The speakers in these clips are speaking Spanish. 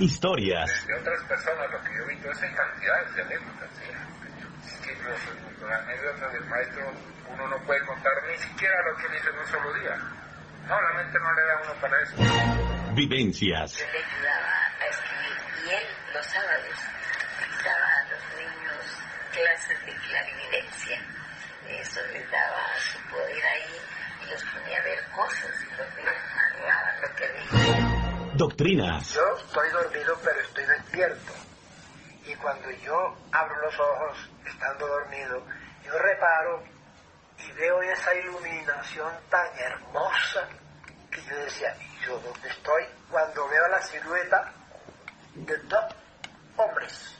historias. De otras personas, lo que yo he visto es en cantidades de anécdotas. Es que los, las anécdotas del maestro uno no puede contar ni siquiera lo que él hizo en un solo día. No, la mente no le da a uno para eso. Vivencias. Yo le ayudaba a escribir y él los sábados daba a los niños clases de clarividencia. Eso les daba su poder ahí y los ponía a ver cosas y los narraban lo que veían. Doctrinas. Yo estoy dormido pero estoy despierto. Y cuando yo abro los ojos estando dormido, yo reparo y veo esa iluminación tan hermosa que yo decía, ¿y yo dónde estoy? Cuando veo la silueta de dos hombres,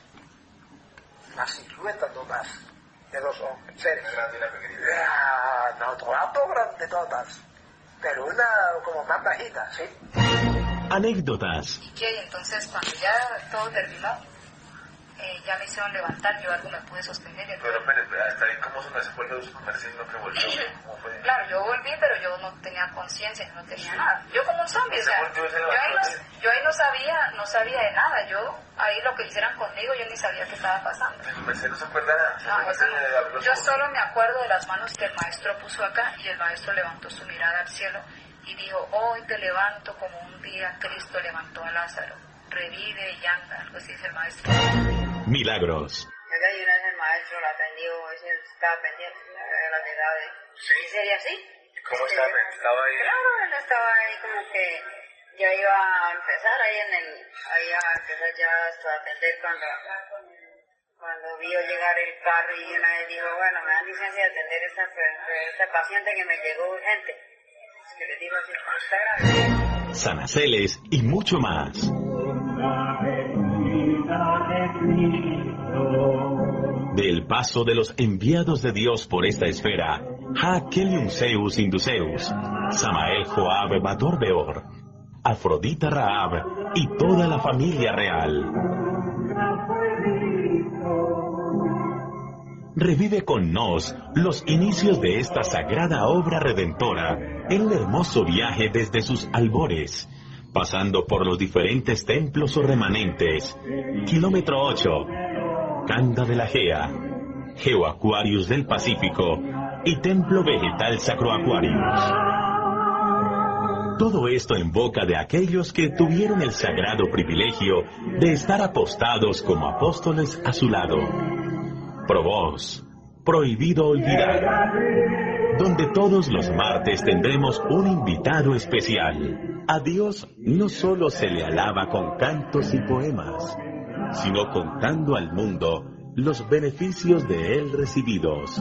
la silueta nomás de dos hombres, seres. Ah, no, todas grandes todas, pero una como más bajita, ¿sí? Anécdotas. ¿Y qué? Y entonces cuando ya todo terminó, eh, ya me hicieron levantar, yo algo me pude sostener. y- Pero, pero, hasta ahí, ¿cómo se me fue los comercios que volvió? ¿Cómo fue? Claro, yo volví, pero yo no tenía conciencia, no tenía nada. Yo como un zombie, o Se sea, yo ahí, no, yo ahí no sabía, no sabía de nada. Yo ahí lo que hicieran conmigo, yo ni sabía qué estaba pasando. Mercedes no se acuerda nada. No, eso no. Yo solo me acuerdo de las manos que el maestro puso acá y el maestro levantó su mirada al cielo y dijo, hoy te levanto como un día Cristo levantó a Lázaro. Revive y anda, algo así dice el maestro. Milagros. Oiga, y una vez el maestro la atendió, estaba pendiente de la llegada de... Sí. ¿Y sería así? ¿Cómo estaba? Estaba ahí. Claro, él estaba ahí como que ya iba a empezar ahí en el... Ahí a empezar ya hasta a atender cuando... Cuando vio llegar el carro y una vez dijo, bueno, me dan licencia de atender esta, esta paciente que me llegó urgente. Sanaceles y mucho más. Del paso de los enviados de Dios por esta esfera, Ha Kelium Zeus Induceus, Samael Joab Bator Beor, Afrodita Raab y toda la familia real. Revive con nos los inicios de esta sagrada obra redentora en el hermoso viaje desde sus albores, pasando por los diferentes templos o remanentes. Kilómetro 8, Canda de la Gea, Geoaquarius del Pacífico y Templo Vegetal Sacroaquarius. Todo esto en boca de aquellos que tuvieron el sagrado privilegio de estar apostados como apóstoles a su lado. Probos, prohibido olvidar, donde todos los martes tendremos un invitado especial. A Dios no solo se le alaba con cantos y poemas, sino contando al mundo los beneficios de él recibidos.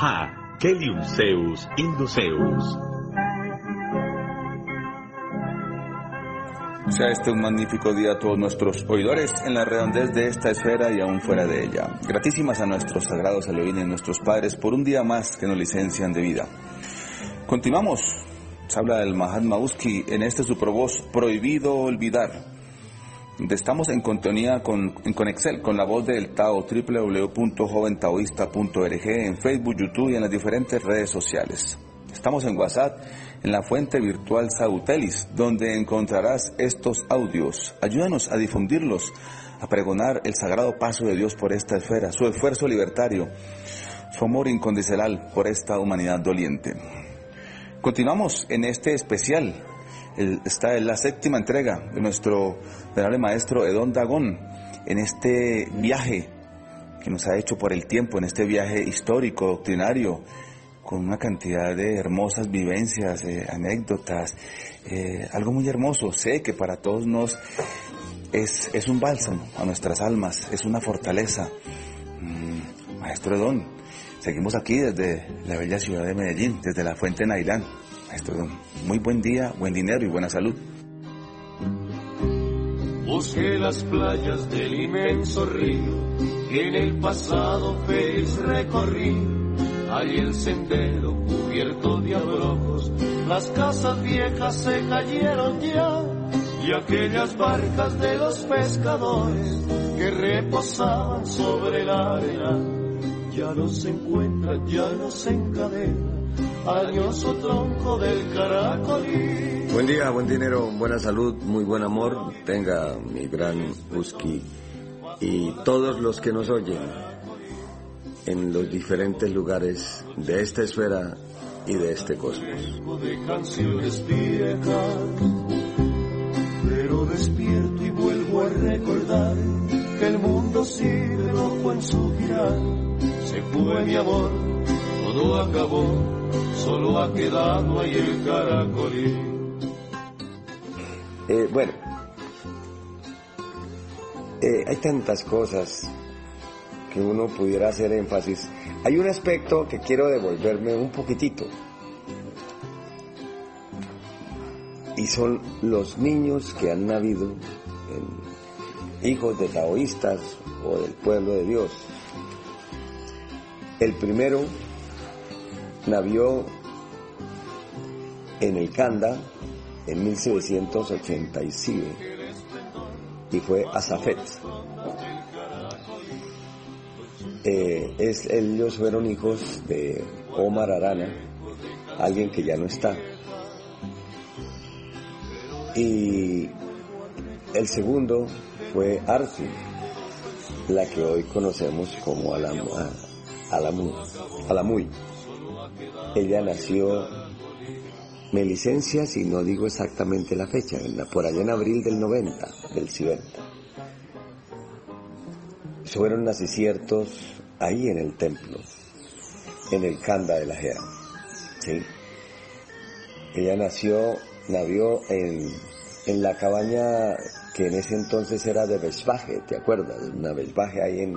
Ha, Kelium Zeus Induceus. Sea este un magnífico día a todos nuestros oidores en la redondez de esta esfera y aún fuera de ella. Gratísimas a nuestros sagrados Elohim nuestros padres por un día más que nos licencian de vida. Continuamos. Se habla del Mahatma Uski en este su Prohibido Olvidar. Estamos en contonía con, en Conexel con la voz del Tao www.joventaoísta.org en Facebook, YouTube y en las diferentes redes sociales. Estamos en WhatsApp, en la fuente virtual Sautelis, donde encontrarás estos audios. Ayúdanos a difundirlos, a pregonar el sagrado paso de Dios por esta esfera, su esfuerzo libertario, su amor incondicional por esta humanidad doliente. Continuamos en este especial. Está en la séptima entrega de nuestro venerable maestro Edón Dagón en este viaje que nos ha hecho por el tiempo, en este viaje histórico, doctrinario, con una cantidad de hermosas vivencias, eh, anécdotas, eh, algo muy hermoso. Sé que para todos nos es, es un bálsamo a nuestras almas, es una fortaleza. Mm, Maestro Edón, seguimos aquí desde la bella ciudad de Medellín, desde la Fuente Nailán. Maestro Edón, muy buen día, buen dinero y buena salud. Busqué las playas del inmenso río que en el pasado feliz recorrí. Allí el sendero cubierto de abrojos, las casas viejas se cayeron ya. Y aquellas barcas de los pescadores que reposaban sobre la arena. Ya no se encuentran, ya no se encadena, añoso tronco del caracolí. Buen día, buen dinero, buena salud, muy buen amor. Tenga mi gran Husky y todos los que nos oyen en los diferentes lugares de esta esfera y de este cosmos. de canciones viejas, pero despierto y vuelvo a recordar que el mundo sigue loco en su girar. Se fue mi amor, todo acabó, solo ha quedado ahí el caracolí. Eh, bueno, eh, hay tantas cosas uno pudiera hacer énfasis. Hay un aspecto que quiero devolverme un poquitito. Y son los niños que han nacido hijos de taoístas o del pueblo de Dios. El primero nació en el Kanda en 1787 y fue Azafet. Eh, es, ellos fueron hijos de Omar Arana, alguien que ya no está. Y el segundo fue Arzu, la que hoy conocemos como Alam, Alamu, Alamuy. Ella nació, me licencia si no digo exactamente la fecha, por allá en abril del 90, del 90 fueron naciciertos ahí en el templo, en el Kanda de la Jera. ¿sí? Ella nació, nació en, en la cabaña que en ese entonces era de Vesbaje, ¿te acuerdas? Una Vesbaje ahí en,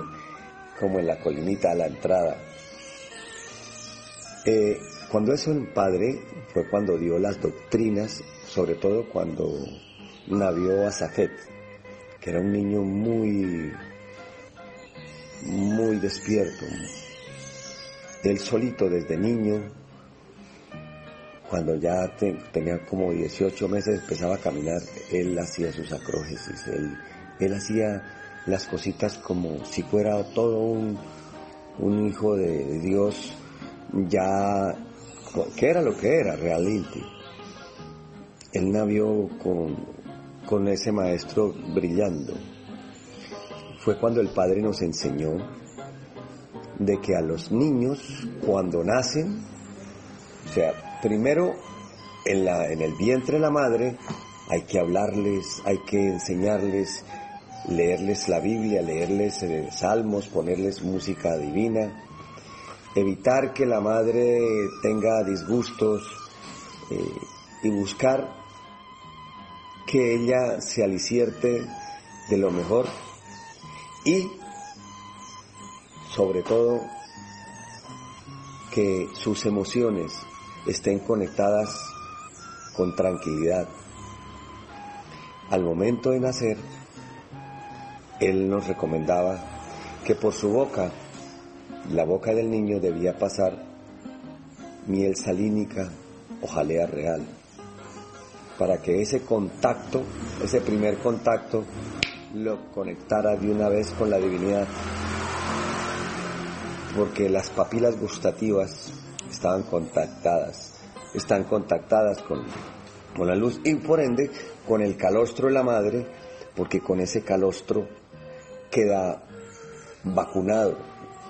como en la colinita a la entrada. Eh, cuando eso el padre fue cuando dio las doctrinas, sobre todo cuando nació a Zafet, que era un niño muy muy despierto. Él solito desde niño, cuando ya tenía como 18 meses, empezaba a caminar, él hacía sus acrógesis, él, él hacía las cositas como si fuera todo un, un hijo de Dios, ya, que era lo que era realmente. Él nació con, con ese maestro brillando fue cuando el Padre nos enseñó de que a los niños cuando nacen, o sea, primero en, la, en el vientre de la madre hay que hablarles, hay que enseñarles, leerles la Biblia, leerles eh, salmos, ponerles música divina, evitar que la madre tenga disgustos eh, y buscar que ella se alicierte de lo mejor y sobre todo que sus emociones estén conectadas con tranquilidad. Al momento de nacer, él nos recomendaba que por su boca, la boca del niño debía pasar miel salínica o jalea real, para que ese contacto, ese primer contacto, lo conectara de una vez con la divinidad, porque las papilas gustativas estaban contactadas, están contactadas con, con la luz y por ende con el calostro de la madre, porque con ese calostro queda vacunado.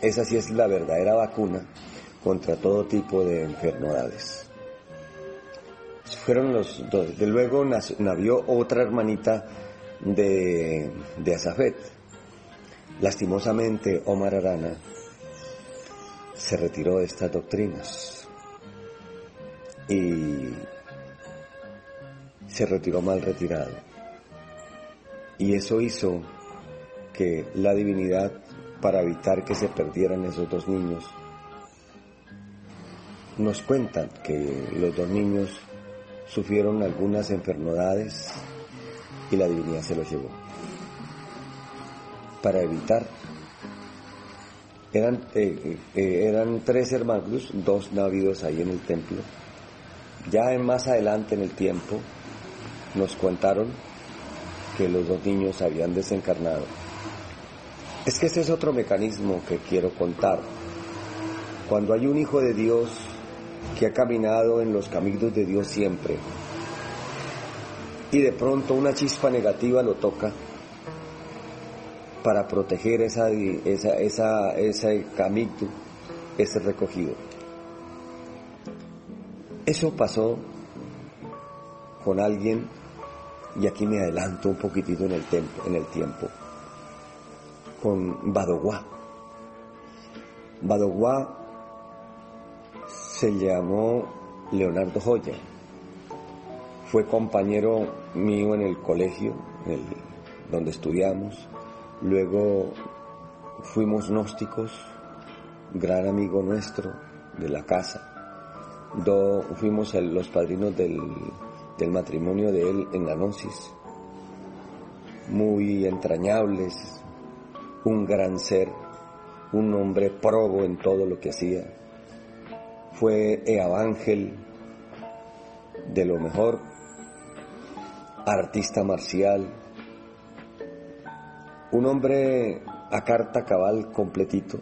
Esa sí es la verdadera vacuna contra todo tipo de enfermedades. Fueron los dos. De luego nació otra hermanita de, de Azafet. Lastimosamente, Omar Arana se retiró de estas doctrinas y se retiró mal retirado. Y eso hizo que la divinidad, para evitar que se perdieran esos dos niños, nos cuentan que los dos niños sufrieron algunas enfermedades y la divinidad se los llevó. Para evitar, eran, eh, eh, tres hermanos, dos navidos ahí en el templo. Ya en más adelante en el tiempo nos contaron que los dos niños habían desencarnado. Es que ese es otro mecanismo que quiero contar. Cuando hay un hijo de Dios que ha caminado en los caminos de Dios siempre, y de pronto una chispa negativa lo toca para proteger esa, esa, esa, ese camito, ese recogido. Eso pasó con alguien, y aquí me adelanto un poquitito en el, tiempo, en el tiempo, con Badoguá. Badoguá se llamó Leonardo Joya. Fue compañero mío en el colegio, donde estudiamos. Luego fuimos gnósticos, gran amigo nuestro de la casa. fuimos los padrinos del, matrimonio de él en la gnosis. Muy entrañables, un gran ser, un hombre probo en todo lo que hacía. Fue Ángel de lo mejor, artista marcial, un hombre a carta cabal completito.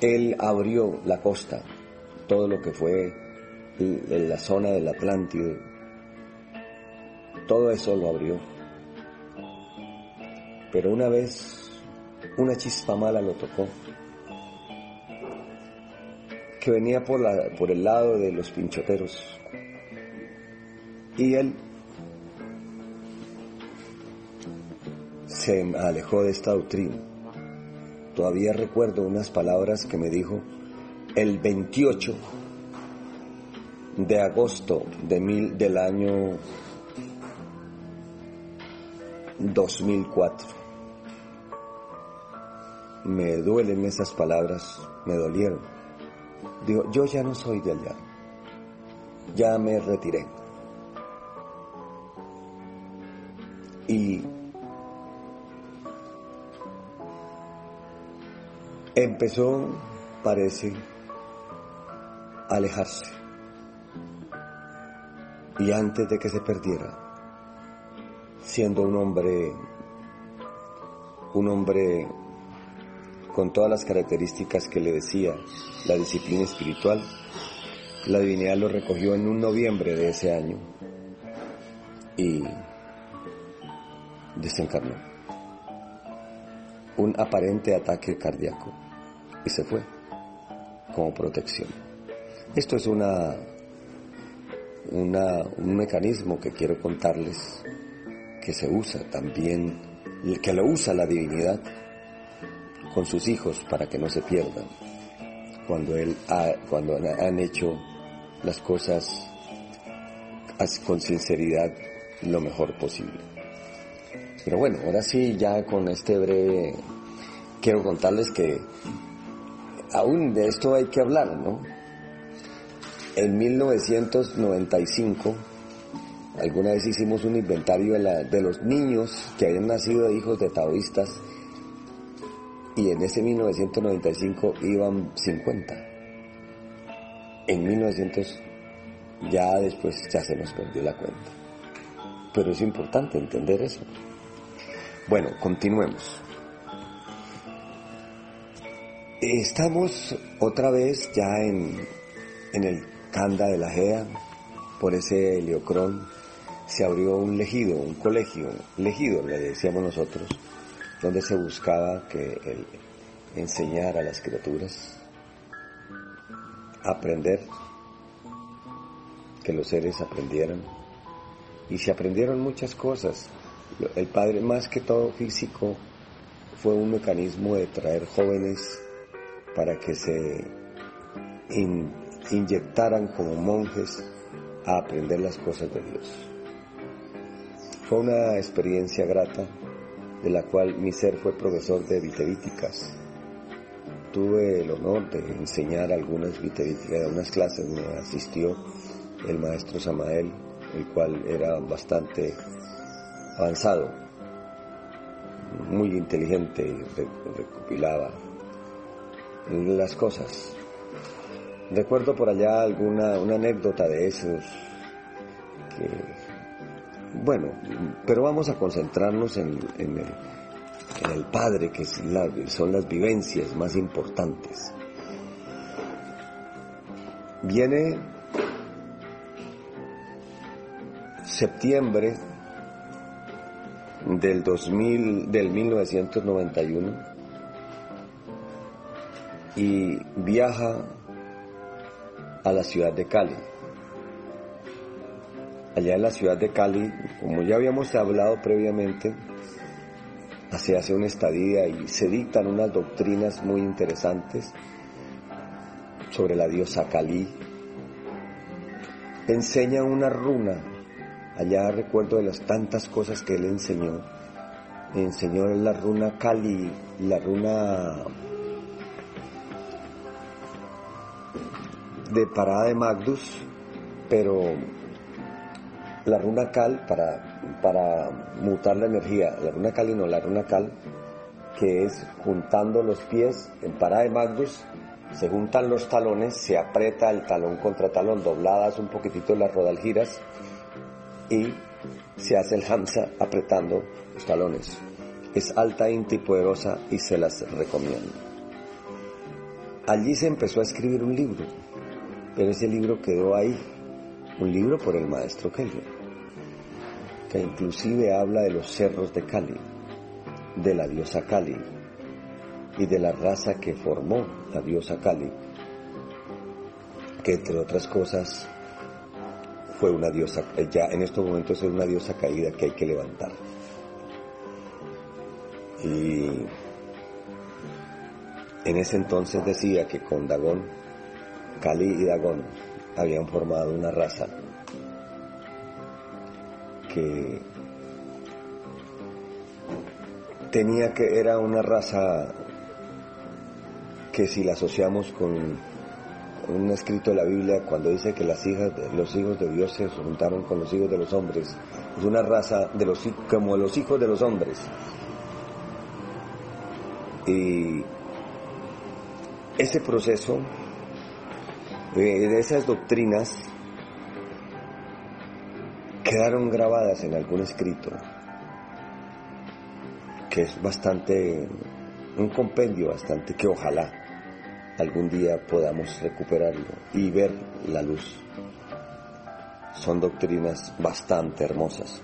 Él abrió la costa, todo lo que fue en la zona del Atlántico, todo eso lo abrió. Pero una vez una chispa mala lo tocó, que venía por, la, por el lado de los pinchoteros. Y él se alejó de esta doctrina. Todavía recuerdo unas palabras que me dijo el 28 de agosto de mil, del año 2004. Me duelen esas palabras, me dolieron. Digo, yo ya no soy de allá, ya me retiré. Y empezó, parece, a alejarse. Y antes de que se perdiera, siendo un hombre, un hombre con todas las características que le decía la disciplina espiritual, la divinidad lo recogió en un noviembre de ese año. Y desencarnó. Un aparente ataque cardíaco y se fue como protección. Esto es una un mecanismo que quiero contarles que se usa también, que lo usa la divinidad con sus hijos para que no se pierdan cuando él cuando han hecho las cosas con sinceridad lo mejor posible. Pero bueno, ahora sí, ya con este breve, quiero contarles que aún de esto hay que hablar, ¿no? En 1995, alguna vez hicimos un inventario de, los niños que habían nacido de hijos de taoístas y en ese 1995 iban 50. En 1900 ya después ya se nos perdió la cuenta. Pero es importante entender eso. Bueno, continuemos. Estamos otra vez ya en, en el Canda de la Gea, por ese Heliocrón, se abrió un legido, un colegio, legido le decíamos nosotros, donde se buscaba que el, enseñar a las criaturas aprender, que los seres aprendieran. Y se aprendieron muchas cosas. El padre, más que todo físico, fue un mecanismo de traer jóvenes para que se inyectaran como monjes a aprender las cosas de Dios. Fue una experiencia grata de la cual mi ser fue profesor de vitevíticas. Tuve el honor de enseñar algunas vitevíticas, unas clases me asistió el maestro Samael, el cual era bastante avanzado, muy inteligente recopilaba las cosas Recuerdo por allá alguna una anécdota de esos bueno, pero vamos a concentrarnos en el, Padre, que son las vivencias más importantes. Viene septiembre del 2000, del 1991 y viaja a la ciudad de Cali. Allá en la ciudad de Cali, como ya habíamos hablado previamente, se hace una estadía y se dictan unas doctrinas muy interesantes sobre la diosa Cali. Enseña una runa, allá recuerdo de las tantas cosas que él enseñó. Enseñó la runa Cali, la runa de parada de Magnus, pero la runa Cal para, para mutar la energía, la runa Cal y no la runa Cal, que es juntando los pies en parada de Magnus, se juntan los talones, se aprieta el talón contra talón, dobladas un poquitito las rodalgiras y se hace el hamsa apretando los talones. Es alta, y poderosa y se las recomiendo. Allí se empezó a escribir un libro pero ese libro quedó ahí, un libro por el maestro Kelly, que inclusive habla de los cerros de Cali, de la diosa Cali y de la raza que formó la diosa Cali, que entre otras cosas fue una diosa, ya en estos momentos es una diosa caída que hay que levantar. Y en ese entonces decía que con Dagón Cali y Dagón habían formado una raza que tenía que era una raza que si la asociamos con un escrito de la Biblia cuando dice que las hijas los hijos de Dios se juntaron con los hijos de los hombres. Es una raza de los como los hijos de los hombres. Y ese proceso de esas doctrinas quedaron grabadas en algún escrito que es bastante, un compendio bastante que ojalá algún día podamos recuperarlo y ver la luz. Son doctrinas bastante hermosas.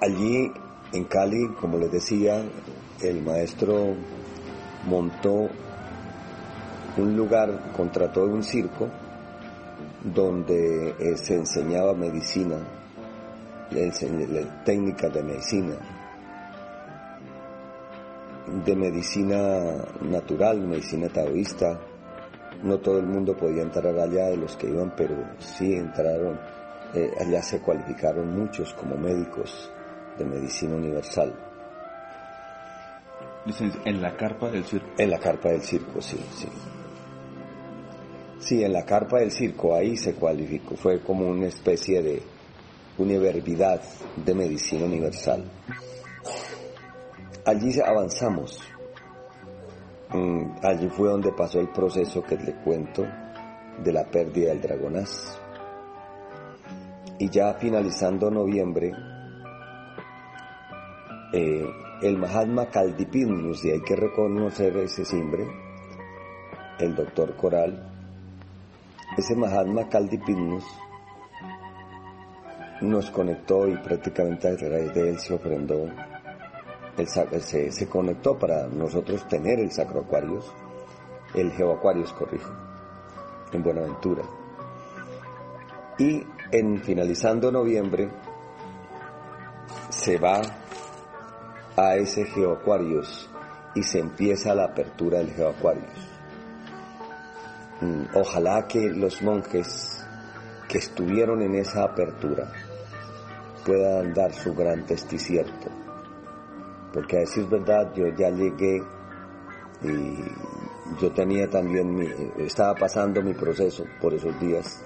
Allí en Cali, como les decía, el maestro montó un lugar, contrató un circo donde eh, se enseñaba medicina, técnicas de medicina, de medicina natural, medicina taoísta. No todo el mundo podía entrar allá de los que iban, pero sí entraron, eh, allá se cualificaron muchos como médicos de medicina universal. En la carpa del circo. En la carpa del circo, sí, sí. Sí, en la carpa del circo, ahí se cualificó, fue como una especie de universidad de medicina universal. Allí avanzamos. Mm, allí fue donde pasó el proceso que le cuento de la pérdida del dragonaz. Y ya finalizando noviembre, eh, el Mahatma Kaldipinus, y hay que reconocer ese simbre, el doctor Coral, ese Mahatma Kaldipinus nos conectó y prácticamente a través de él se ofrendó, se, se, conectó para nosotros tener el Sacro Aquarius, el Geoaquarius, corrijo, en Buenaventura. Y en finalizando noviembre se va a ese Geoaquarius y se empieza la apertura del Geoaquarius. Mm, ojalá que los monjes que estuvieron en esa apertura puedan dar su gran testicierto. Porque a decir verdad, yo ya llegué y yo tenía también, mi, estaba pasando mi proceso por esos días.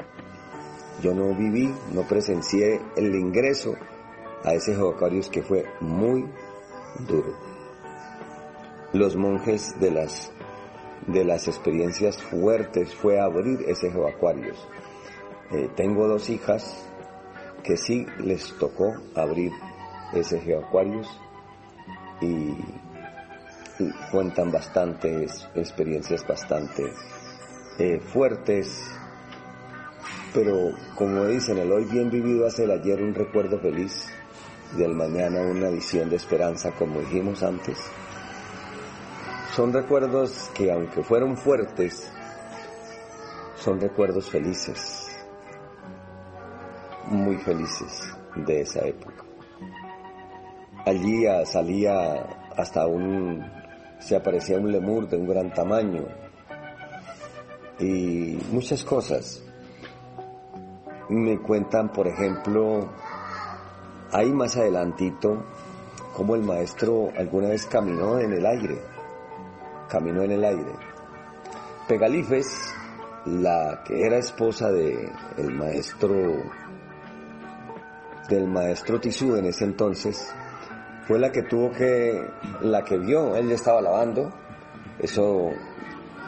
Yo no viví, no presencié el ingreso a ese Jocarius que fue muy duro. Los monjes de las de las experiencias fuertes fue abrir ese Geoaquarius. Eh, tengo dos hijas que sí les tocó abrir ese Geoaquarius y, y cuentan bastantes experiencias bastante eh, fuertes pero como dicen, el hoy bien vivido hace el ayer un recuerdo feliz, del mañana una visión de esperanza, como dijimos antes. Son recuerdos que aunque fueron fuertes, son recuerdos felices, muy felices de esa época. Allí salía hasta un, se aparecía un lemur de un gran tamaño y muchas cosas. Me cuentan, por ejemplo, ahí más adelantito, como el maestro alguna vez caminó en el aire, caminó en el aire. Pegalifes, la que era esposa de el maestro del maestro Tisú en ese entonces, fue la que tuvo que, la que vio, él ya estaba lavando, eso,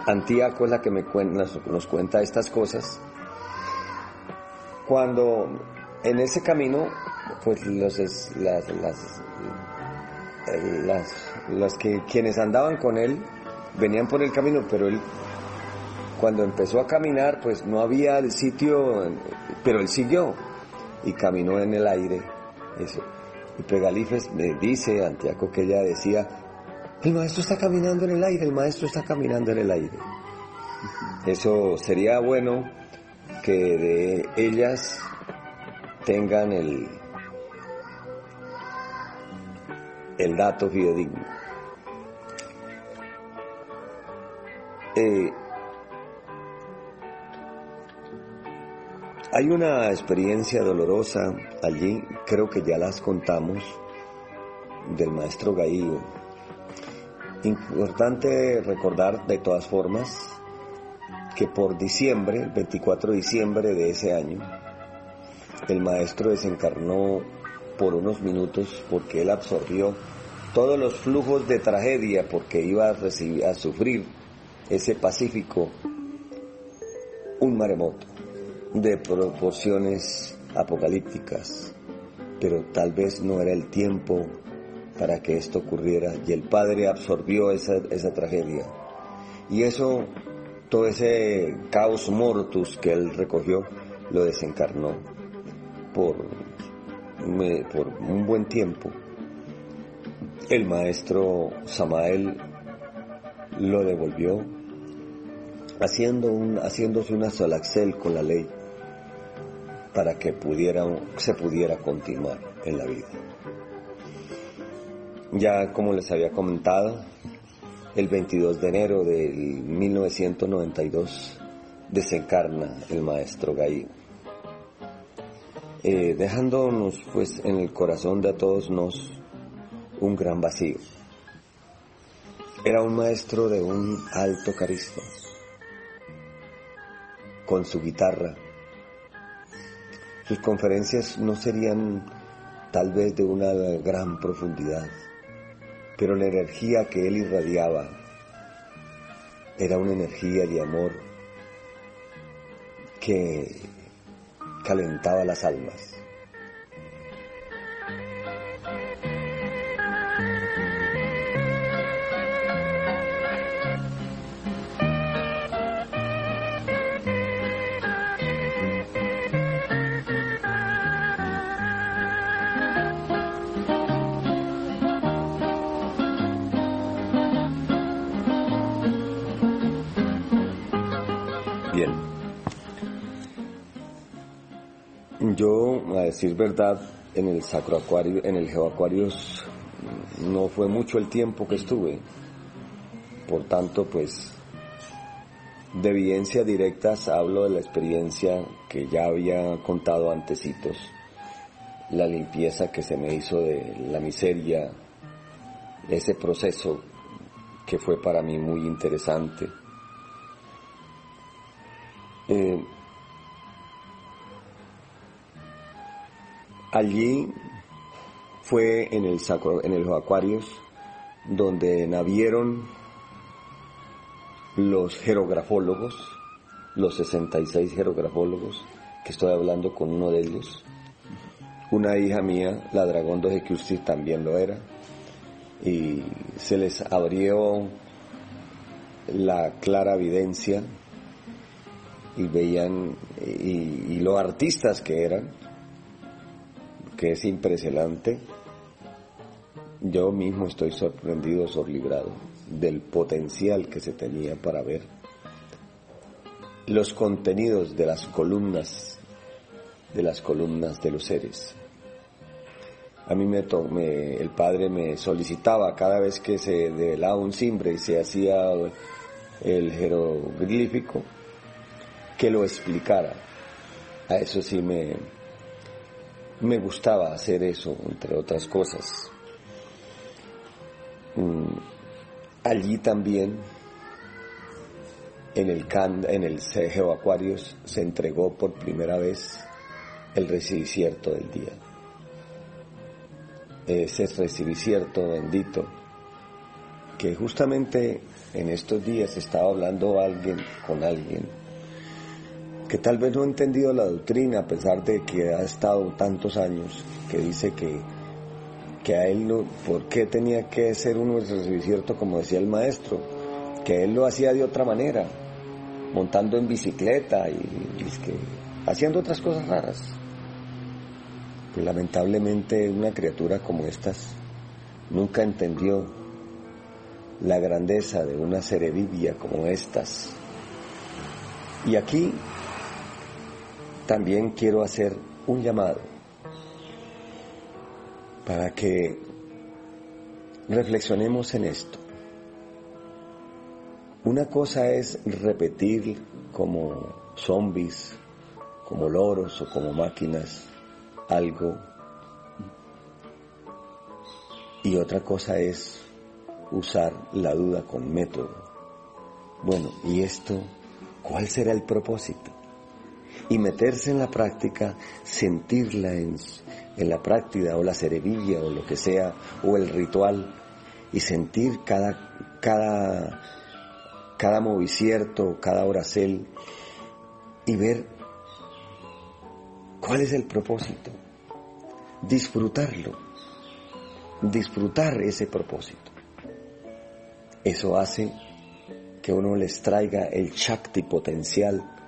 Antíaco es la que nos cuenta estas cosas, cuando en ese camino, pues los, las, las, las, que quienes andaban con él venían por el camino, pero él cuando empezó a caminar, pues no había el sitio, pero él siguió y caminó en el aire. Eso. Y Pegalifes me dice, Antiaco, que ella decía, el maestro está caminando en el aire, el maestro está caminando en el aire. Eso sería bueno que de ellas tengan el, el dato fidedigno. Eh, hay una experiencia dolorosa allí, creo que ya las contamos, del maestro Gaío. Importante recordar de todas formas que por diciembre, el 24 de diciembre de ese año, el maestro desencarnó por unos minutos porque él absorbió todos los flujos de tragedia porque iba a, recibir, a sufrir ese Pacífico un maremoto de proporciones apocalípticas, pero tal vez no era el tiempo para que esto ocurriera y el Padre absorbió esa, esa tragedia. Y eso todo ese caos mortus que él recogió lo desencarnó por, por un buen tiempo. El maestro Samael lo devolvió haciendo un, haciéndose una solaxel con la ley para que pudiera, se pudiera continuar en la vida. Ya como les había comentado, el 22 de enero de 1992 desencarna el maestro Gaí, eh, dejándonos pues en el corazón de todos nos un gran vacío. Era un maestro de un alto carisma, con su guitarra. Sus conferencias no serían tal vez de una gran profundidad, pero la energía que él irradiaba era una energía de amor que calentaba las almas. Yo, a decir verdad, en el Sacro Acuario, en el Geoacuarios, no fue mucho el tiempo que estuve. Por tanto, pues, de evidencia directas hablo de la experiencia que ya había contado antecitos, la limpieza que se me hizo de la miseria, ese proceso que fue para mí muy interesante. Eh, Allí fue en el, sacro, en el Acuarios donde navieron los jerografólogos, los 66 jerografólogos, que estoy hablando con uno de ellos. Una hija mía, la Dragón de usted también lo era. Y se les abrió la clara evidencia y veían, y, y los artistas que eran, que es impresionante, yo mismo estoy sorprendido, sorlibrado del potencial que se tenía para ver los contenidos de las columnas, de las columnas de los seres. A mí me, el padre me solicitaba cada vez que se develaba un cimbre y se hacía el jeroglífico, que lo explicara. A eso sí me, me gustaba hacer eso, entre otras cosas. Mm, allí también, en el, can, en el Acuarios, se entregó por primera vez el recibicierto del día. Ese recibicierto bendito, que justamente en estos días estaba hablando alguien con alguien que tal vez no ha entendido la doctrina a pesar de que ha estado tantos años, que dice que, que a él, no, ¿por qué tenía que ser uno cierto como decía el maestro? Que él lo hacía de otra manera, montando en bicicleta y, que, haciendo otras cosas raras. Pues lamentablemente una criatura como estas nunca entendió la grandeza de una cerebibia como estas. Y aquí también quiero hacer un llamado para que reflexionemos en esto. Una cosa es repetir como zombies, como loros o como máquinas algo y otra cosa es usar la duda con método. Bueno, ¿y esto cuál será el propósito? Y meterse en la práctica, sentirla en, la práctica o la cerebilla o lo que sea, o el ritual, y sentir cada, cada, cada movicierto, cada oracel, y ver cuál es el propósito, disfrutarlo, disfrutar ese propósito. Eso hace que uno les traiga el Shakti potencial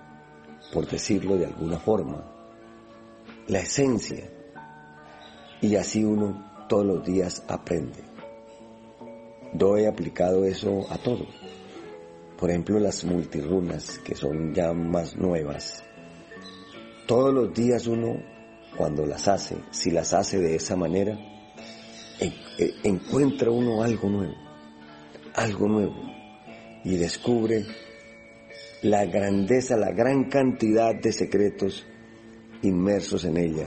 por decirlo de alguna forma, la esencia. Y así uno todos los días aprende. Yo he aplicado eso a todo. Por ejemplo, las multirunas, que son ya más nuevas. Todos los días uno, cuando las hace, si las hace de esa manera, encuentra uno algo nuevo, algo nuevo, y descubre la grandeza, la gran cantidad de secretos inmersos en ella.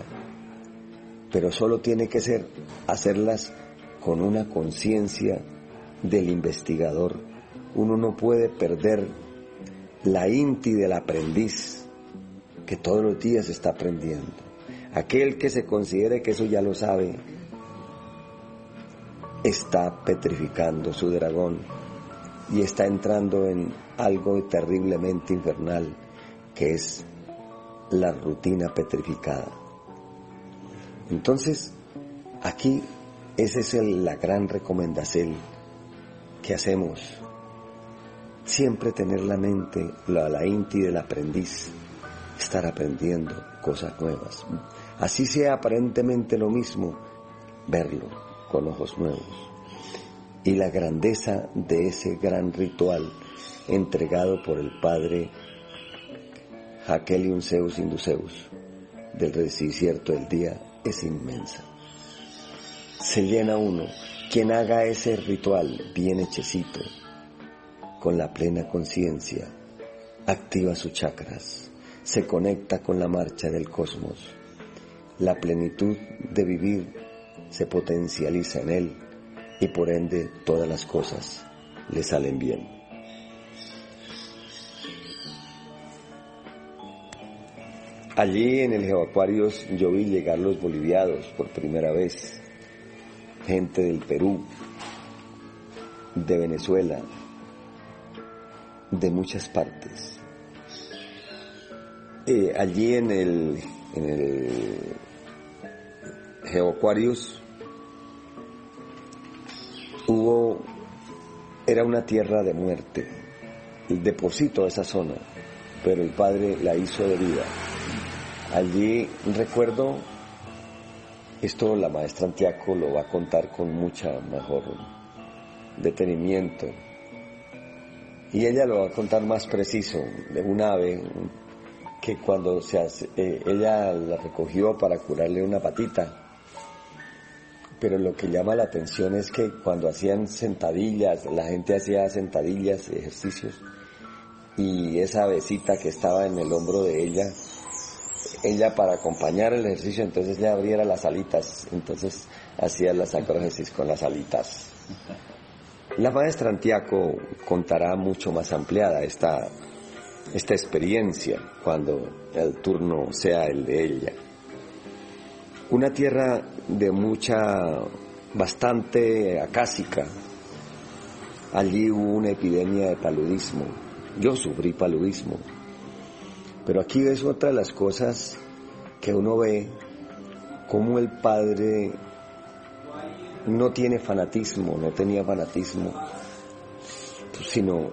Pero solo tiene que ser hacerlas con una conciencia del investigador. Uno no puede perder la inti del aprendiz que todos los días está aprendiendo. Aquel que se considere que eso ya lo sabe, está petrificando su dragón y está entrando en algo terriblemente infernal que es la rutina petrificada. Entonces, aquí esa es la gran recomendación que hacemos. Siempre tener la mente, la, la inti del aprendiz, estar aprendiendo cosas nuevas. Así sea aparentemente lo mismo, verlo con ojos nuevos. Y la grandeza de ese gran ritual entregado por el padre Jaquelium Zeus Induceus del recicierto del día es inmensa. Se llena uno, quien haga ese ritual bien hechecito, con la plena conciencia, activa sus chakras, se conecta con la marcha del cosmos, la plenitud de vivir se potencializa en él y por ende todas las cosas le salen bien. Allí en el Geoacuarios yo vi llegar los bolivianos por primera vez, gente del Perú, de Venezuela, de muchas partes. Eh, allí en el, en hubo, era una tierra de muerte, el deposito de esa zona pero el padre la hizo de vida. Allí recuerdo, esto la maestra Antiaco lo va a contar con mucha mejor detenimiento, y ella lo va a contar más preciso, de un ave que cuando se hace, eh, ella la recogió para curarle una patita, pero lo que llama la atención es que cuando hacían sentadillas, la gente hacía sentadillas, ejercicios, y esa avecita que estaba en el hombro de ella, ella para acompañar el ejercicio, entonces ya abriera las alitas, entonces hacía las acrógesis con las alitas. La maestra Antiaco contará mucho más ampliada esta, esta experiencia cuando el turno sea el de ella. Una tierra de mucha, bastante acásica. Allí hubo una epidemia de paludismo. Yo sufrí paludismo. Pero aquí es otra de las cosas que uno ve cómo el padre no tiene fanatismo, no tenía fanatismo, sino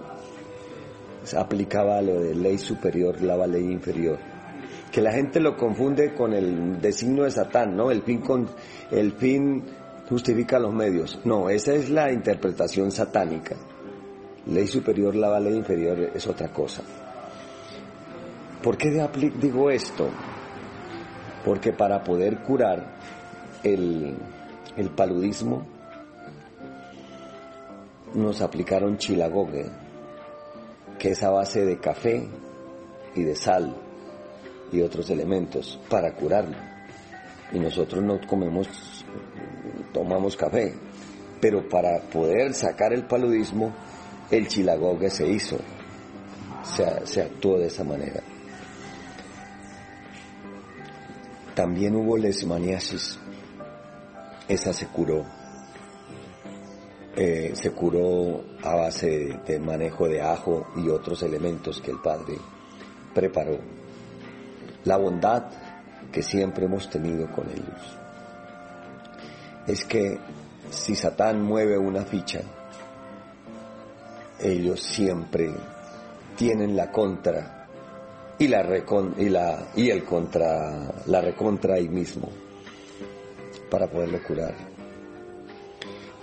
aplicaba lo de ley superior, la ley inferior. Que la gente lo confunde con el designio de Satán, ¿no? El fin, con, el fin justifica los medios. No, esa es la interpretación satánica. Ley superior, la ley inferior es otra cosa. ¿Por qué digo esto? Porque para poder curar el, el paludismo, nos aplicaron chilagogue, que es a base de café y de sal y otros elementos para curarlo. Y nosotros no comemos, tomamos café, pero para poder sacar el paludismo, el chilagogue se hizo, se, se actuó de esa manera. También hubo lesmaniasis esa se curó. Eh, se curó a base de manejo de ajo y otros elementos que el Padre preparó. La bondad que siempre hemos tenido con ellos es que si Satán mueve una ficha, ellos siempre tienen la contra y la y la y el contra la recontra ahí mismo para poderlo curar.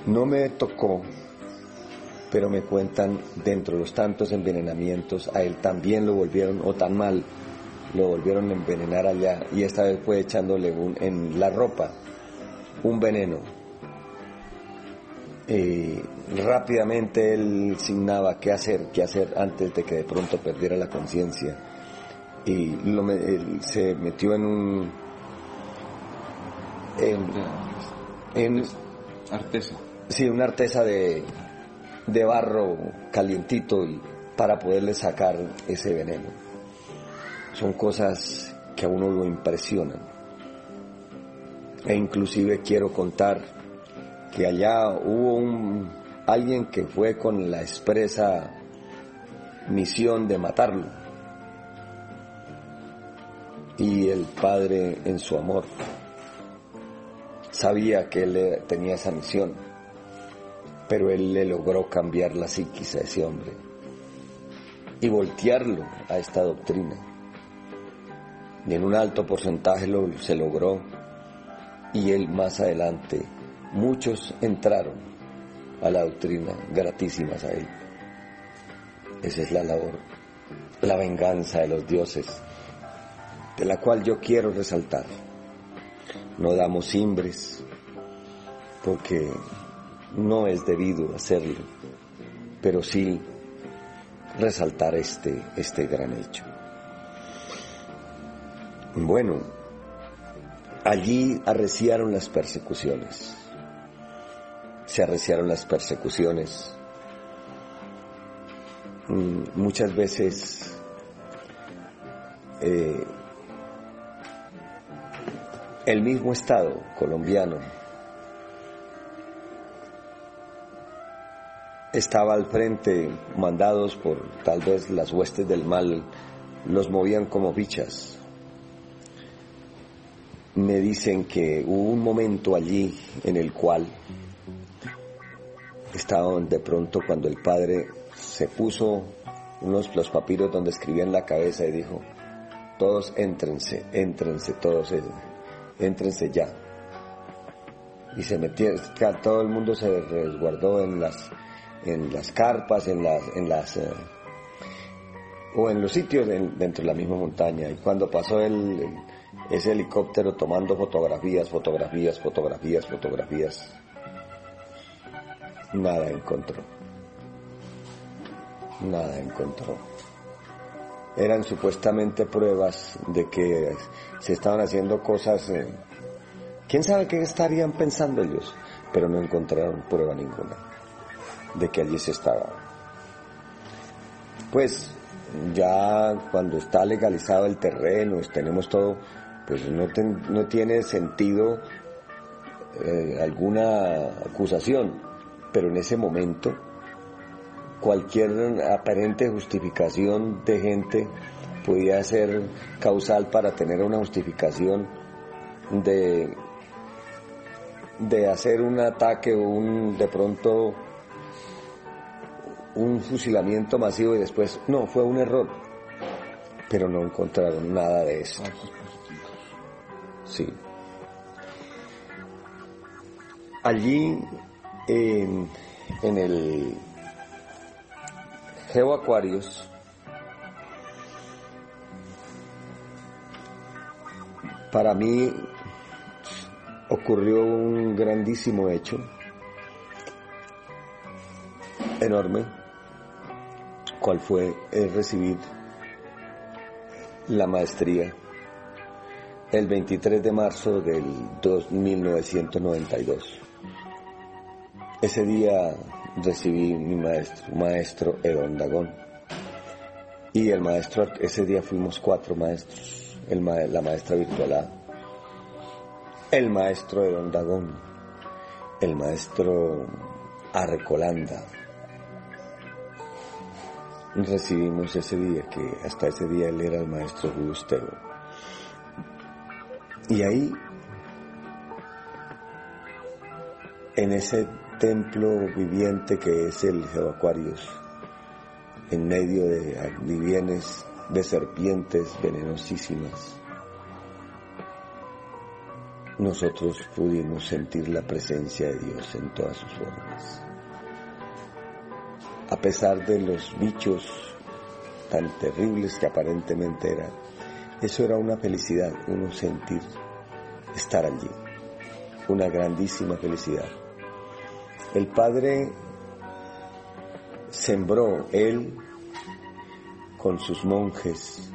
No me tocó, pero me cuentan dentro de los tantos envenenamientos, a él también lo volvieron, o tan mal, lo volvieron a envenenar allá, y esta vez fue echándole un, en la ropa un veneno. Y rápidamente él signaba qué hacer, qué hacer antes de que de pronto perdiera la conciencia. Y se metió en un en, artesa. Sí, una artesa de, de barro calientito y para poderle sacar ese veneno. Son cosas que a uno lo impresionan. E inclusive quiero contar que allá hubo un alguien que fue con la expresa misión de matarlo. Y el padre en su amor sabía que él tenía esa misión, pero él le logró cambiar la psiquis a ese hombre y voltearlo a esta doctrina. Y en un alto porcentaje lo, se logró y él más adelante, muchos entraron a la doctrina gratísimas a él. Esa es la labor, la venganza de los dioses, de la cual yo quiero resaltar no damos imbres, porque no es debido hacerlo, pero sí resaltar este, este gran hecho. Bueno, allí arreciaron las persecuciones, se arreciaron las persecuciones. Mm, muchas veces eh, el mismo Estado colombiano estaba al frente, mandados por tal vez las huestes del mal, los movían como bichas. Me dicen que hubo un momento allí en el cual estaban de pronto cuando el padre se puso unos los papiros donde escribían la cabeza y dijo, todos éntrense, éntrense, todos, éntrense ya. Y se metió, todo el mundo se resguardó en las, en las carpas, en las, en las, eh, o en los sitios dentro de la misma montaña. Y cuando pasó el, ese helicóptero tomando fotografías, fotografías, fotografías, fotografías, nada encontró. Nada encontró eran supuestamente pruebas de que se estaban haciendo cosas, eh, quién sabe qué estarían pensando ellos, pero no encontraron prueba ninguna de que allí se estaba. Pues ya cuando está legalizado el terreno, tenemos todo, pues no, no tiene sentido eh, alguna acusación, pero en ese momento cualquier aparente justificación de gente podía ser causal para tener una justificación de, de hacer un ataque o un de pronto un fusilamiento masivo y después no, fue un error. Pero no encontraron nada de eso. Sí. Allí en, en el Geo Aquarius para mí ocurrió un grandísimo hecho, enorme, cual fue el recibir la maestría el 23 de marzo del 1992. Ese día recibí mi maestro, maestro Edon Dagón. Y el maestro, ese día fuimos cuatro maestros, el la maestra virtual el maestro Edon Dagón, el maestro Arrecolanda. Recibimos ese día, que hasta ese día él era el maestro Gustavo. Y ahí, en ese templo viviente que es el Geoaquarius, en medio de vivienes de serpientes venenosísimas. Nosotros pudimos sentir la presencia de Dios en todas sus formas. A pesar de los bichos tan terribles que aparentemente eran, eso era una felicidad, uno sentir estar allí, una grandísima felicidad. El Padre sembró él con sus monjes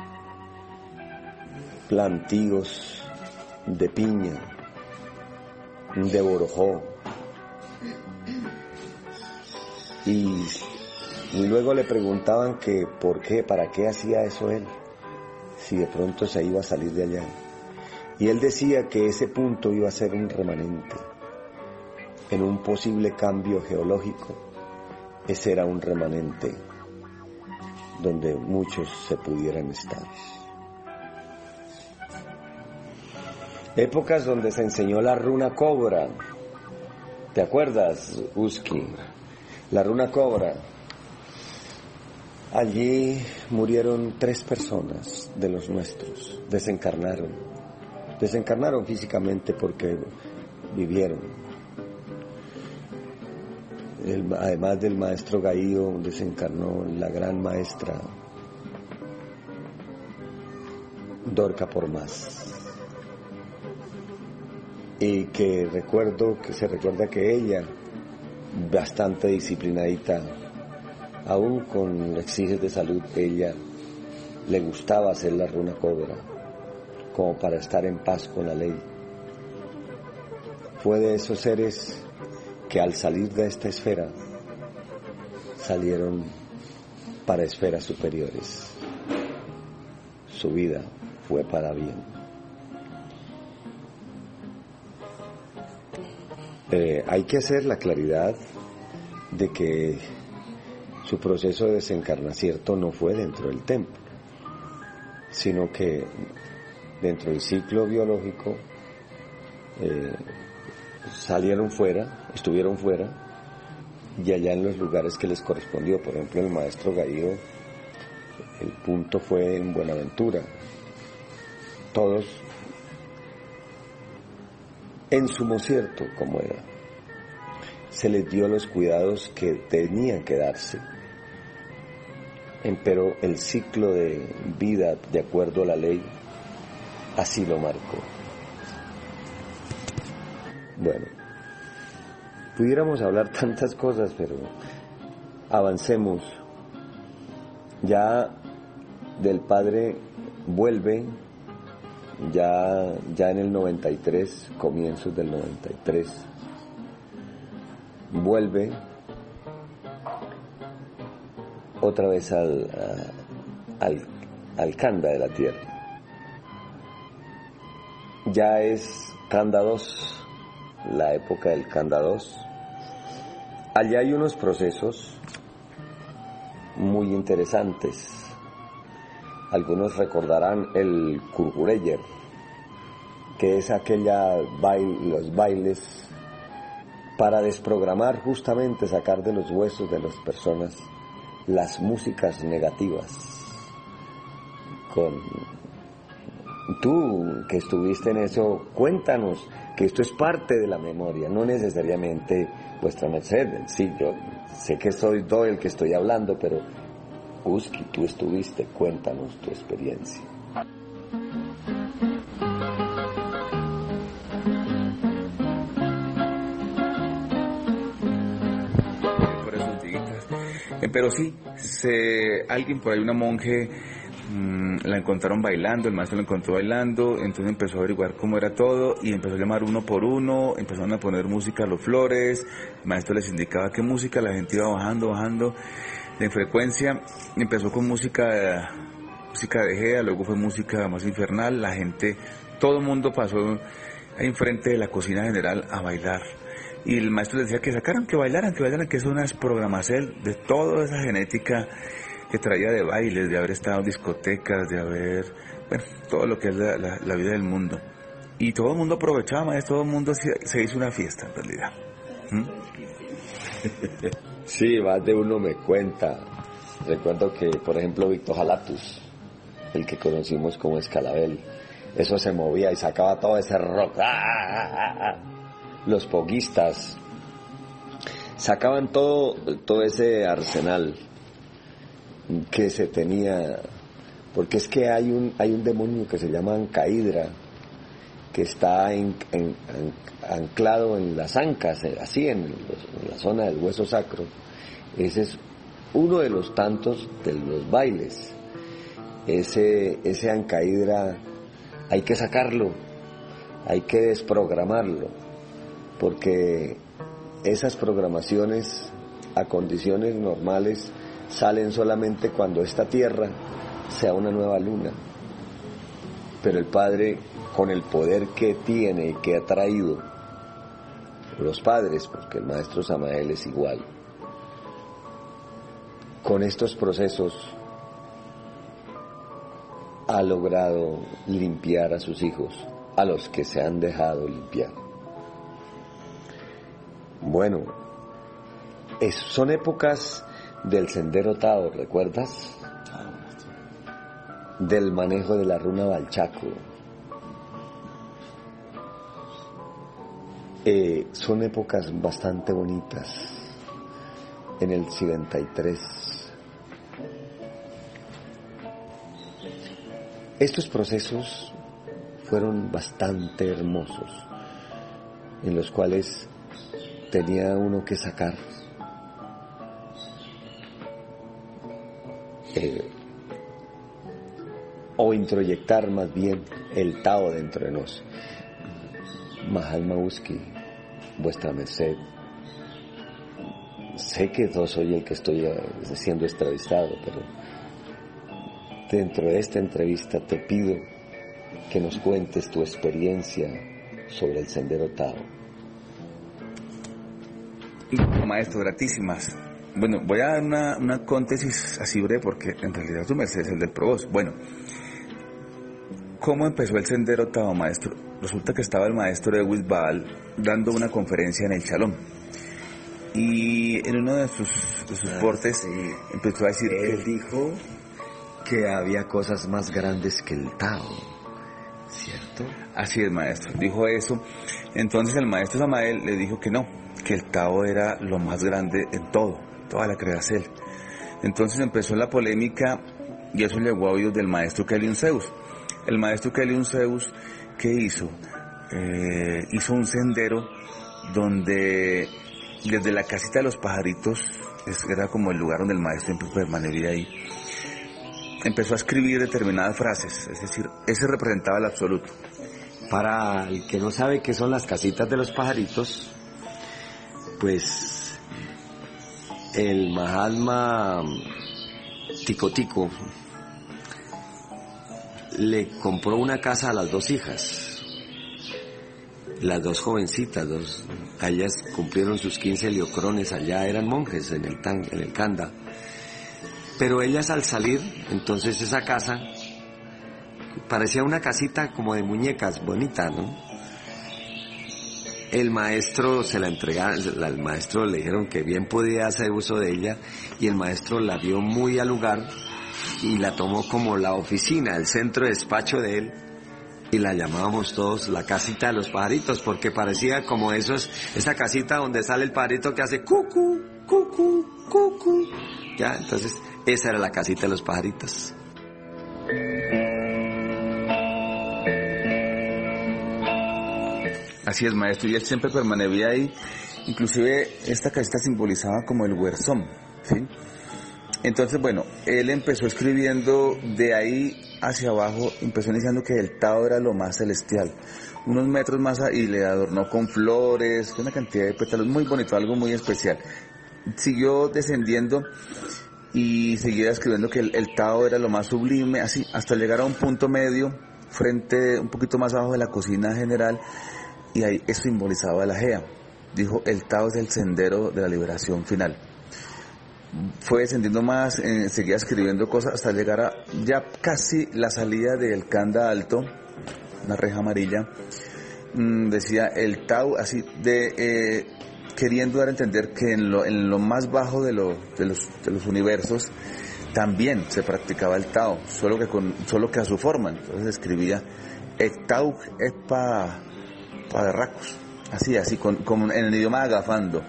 plantíos de piña, de borojó, y, y, luego le preguntaban que por qué, para qué hacía eso él, si de pronto se iba a salir de allá. Y él decía que ese punto iba a ser un remanente en un posible cambio geológico, ese era un remanente donde muchos se pudieran estar. Épocas donde se enseñó la runa cobra. ¿Te acuerdas, Uski? La runa cobra. Allí murieron tres personas de los nuestros, desencarnaron. Desencarnaron físicamente porque vivieron, además del maestro Gaío, desencarnó la gran maestra Dorca por más. Y que recuerdo, que se recuerda que ella, bastante disciplinadita, aún con exiges de salud, ella le gustaba hacer la runa cobra, como para estar en paz con la ley. Fue de esos seres que al salir de esta esfera salieron para esferas superiores. Su vida fue para bien. Eh, hay que hacer la claridad de que su proceso de desencarnacierto no fue dentro del templo, sino que dentro del ciclo biológico eh, salieron fuera, estuvieron fuera, y allá en los lugares que les correspondió. Por ejemplo, el maestro Gaío el punto fue en Buenaventura. Todos en sumo cierto, como era. Se les dio los cuidados que tenían que darse. Pero el ciclo de vida, de acuerdo a la ley, así lo marcó. Bueno, pudiéramos hablar tantas cosas, pero avancemos. Ya del Padre vuelve, ya, ya en el 93, comienzos del 93, vuelve otra vez al, al, al Kanda de la Tierra. Ya es Kanda 2, la época del Kanda 2. Allá hay unos procesos muy interesantes. Algunos recordarán el Kurgureyer, que es aquella los bailes para desprogramar justamente, sacar de los huesos de las personas las músicas negativas. Con tú que estuviste en eso, cuéntanos que esto es parte de la memoria, no necesariamente vuestra merced. Sí, yo sé que soy yo el que estoy hablando, pero Uski, tú estuviste, cuéntanos tu experiencia. Eh, pero sí, se, alguien por ahí, una monje, la encontraron bailando, el maestro la encontró bailando, entonces empezó a averiguar cómo era todo y empezó a llamar uno por uno, empezaron a poner música a los flores, el maestro les indicaba qué música, la gente iba bajando, bajando de frecuencia, empezó con música, música de Gea, luego fue música más infernal, la gente, todo el mundo pasó enfrente de la cocina general a bailar y el maestro decía que sacaran, que bailaran, que bailaran, que es una programación de toda esa genética traía de bailes, de haber estado en discotecas, de haber, bueno, todo lo que es la, vida del mundo. Y todo el mundo aprovechaba, maestro, todo el mundo se, hizo una fiesta en realidad. ¿Mm? Sí, más de uno me cuenta. Recuerdo que, por ejemplo, Víctor Jalatus, el que conocimos como Escalabel, eso se movía y sacaba todo ese rock. ¡Ah, ah, ah, los poguistas sacaban todo, todo ese arsenal que se tenía, porque es que hay un, hay un demonio que se llama Ancaidra, que está anclado en las ancas, eh, así en, la zona del hueso sacro. Ese es uno de los tantos de los bailes. Ese, ese Ancaidra hay que sacarlo, hay que desprogramarlo porque esas programaciones a condiciones normales salen solamente cuando esta tierra sea una nueva luna. Pero el Padre, con el poder que tiene y que ha traído los padres, porque el Maestro Samael es igual, con estos procesos ha logrado limpiar a sus hijos, a los que se han dejado limpiar. Bueno, son épocas del sendero Tao, ¿recuerdas? Del manejo de la runa Balchaco. Eh, son épocas bastante bonitas. En el 73. Estos procesos fueron bastante hermosos, en los cuales tenía uno que sacar. Eh, o introyectar más bien el Tao dentro de nos. Mahatma Uski, vuestra merced, sé que no soy el que estoy eh, siendo entrevistado, pero dentro de esta entrevista te pido que nos cuentes tu experiencia sobre el sendero Tao maestro, gratísimas. Bueno, voy a dar una, una contesis así breve porque en realidad tu merced es el del Provost. Bueno, ¿cómo empezó el sendero Tao, maestro? Resulta que estaba el maestro de Wisbal dando una conferencia en el Shalom. Y en uno de sus, de sus ah, portes empezó a decir Él dijo que había cosas más grandes que el Tao, ¿cierto? Así es, maestro. Dijo eso. Entonces el maestro Samael le dijo que no, que el Tao era lo más grande en todo, toda la creación. Entonces empezó la polémica y eso llegó a oídos del maestro Keliun Zeus. El maestro Keliun Zeus, ¿qué hizo? Eh, hizo un sendero donde desde la casita de los pajaritos, era como el lugar donde el maestro permanecía ahí, empezó a escribir determinadas frases, es decir, ese representaba el absoluto. Para el que no sabe qué son las casitas de los pajaritos, pues el Mahatma Tico Tico le compró una casa a las dos hijas, las dos jovencitas, dos, ellas cumplieron sus 15 liocrones allá, eran monjes en el, en el Kanda. Pero ellas al salir, entonces esa casa parecía una casita como de muñecas, bonita, ¿no? El maestro se la entregaron, al maestro le dijeron que bien podía hacer uso de ella y el maestro la vio muy al lugar y la tomó como la oficina, el centro de despacho de él y la llamábamos todos la casita de los pajaritos porque parecía como esos, esa casita donde sale el pajarito que hace cucu, cucu, cucu. Ya, entonces esa era la casita de los pajaritos. Así es, maestro, y él siempre permanecía ahí. Inclusive esta casita simbolizaba como el huerzón, ¿sí? Entonces, bueno, él empezó escribiendo de ahí hacia abajo, empezó iniciando que el Tao era lo más celestial. Unos metros más y le adornó con flores, una cantidad de pétalos muy bonito, algo muy especial. Siguió descendiendo y seguía escribiendo que el, el Tao era lo más sublime, así, hasta llegar a un punto medio, frente, un poquito más abajo de la cocina general, y ahí eso simbolizaba la Gea. Dijo, el Tao es el sendero de la liberación final fue descendiendo más, eh, seguía escribiendo cosas hasta llegar a ya casi la salida del Canda Alto, una reja amarilla, mm, decía el Tau, así de eh, queriendo dar a entender que en lo, en lo más bajo de, de, los, de los universos también se practicaba el Tao, solo que, con, solo que a su forma. Entonces escribía, el es para pa así, así, con, con, en el idioma agafando.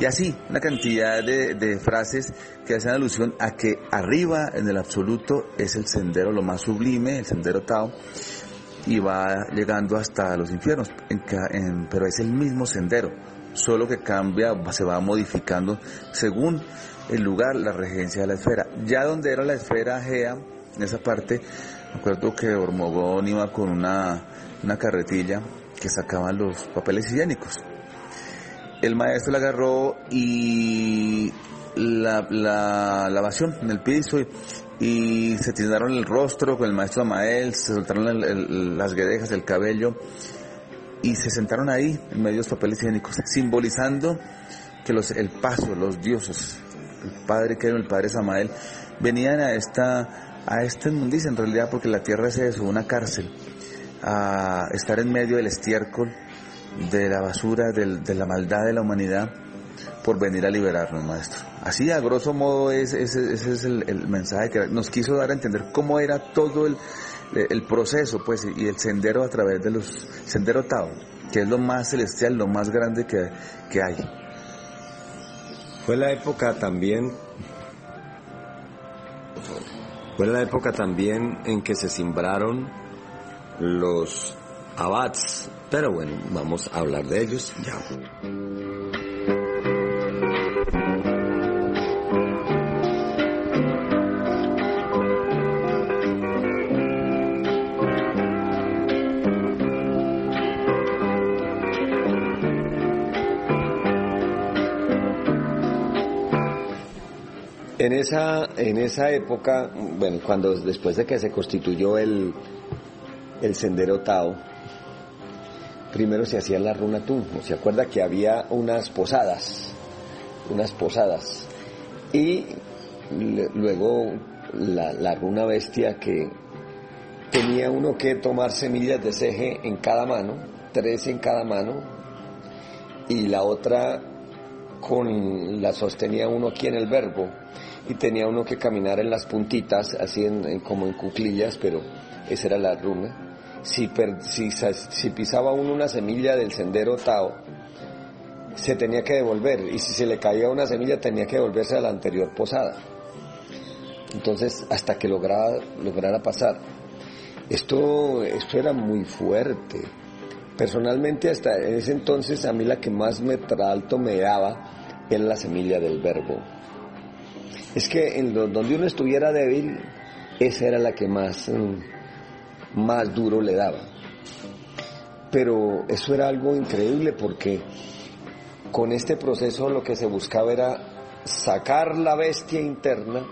Y así, una cantidad de, frases que hacen alusión a que arriba en el absoluto es el sendero lo más sublime, el sendero Tao, y va llegando hasta los infiernos, pero es el mismo sendero, solo que cambia, se va modificando según el lugar, la regencia de la esfera. Ya donde era la esfera Gea, en esa parte, me acuerdo que Hormogón iba con una, una carretilla que sacaban los papeles higiénicos. El maestro la agarró y la, la lavación en el piso y, se tiraron el rostro con el maestro Amael, se soltaron las guedejas del cabello y se sentaron ahí en medio de los papeles higiénicos, simbolizando que los, el paso, los dioses, el padre que era el padre Samael, venían a esta, a esta inmundicia en realidad porque la tierra es eso, una cárcel, a estar en medio del estiércol de la basura, de la maldad de la humanidad, por venir a liberarnos, maestro. Así, a grosso modo, ese, es el, mensaje que nos quiso dar a entender cómo era todo el, el proceso, pues, y el sendero a través de los, sendero Tao, que es lo más celestial, lo más grande que, que hay. Fue la época también, fue la época también en que se simbraron los abats pero bueno, vamos a hablar de ellos ya. En esa, en esa época, bueno, cuando después de que se constituyó el, el sendero Tao, primero se hacía la runa tú. ¿Se acuerda que había unas posadas? Unas posadas. Y luego la, runa bestia que tenía uno que tomar semillas de ceje en cada mano, tres en cada mano, y la otra con la sostenía uno aquí en el verbo. y tenía uno que caminar en las puntitas, así en, como en cuclillas, pero esa era la runa. Si, si, pisaba uno una semilla del sendero Tao, se tenía que devolver y si se le caía una semilla tenía que devolverse a la anterior posada. Entonces, hasta que lograra, lograra pasar. Esto, esto era muy fuerte. Personalmente, hasta en ese entonces, a mí la que más me alto me daba era la semilla del verbo. Es que en donde uno estuviera débil, esa era la que más, mm, más duro le daba. Pero eso era algo increíble porque con este proceso lo que se buscaba era sacar la bestia interna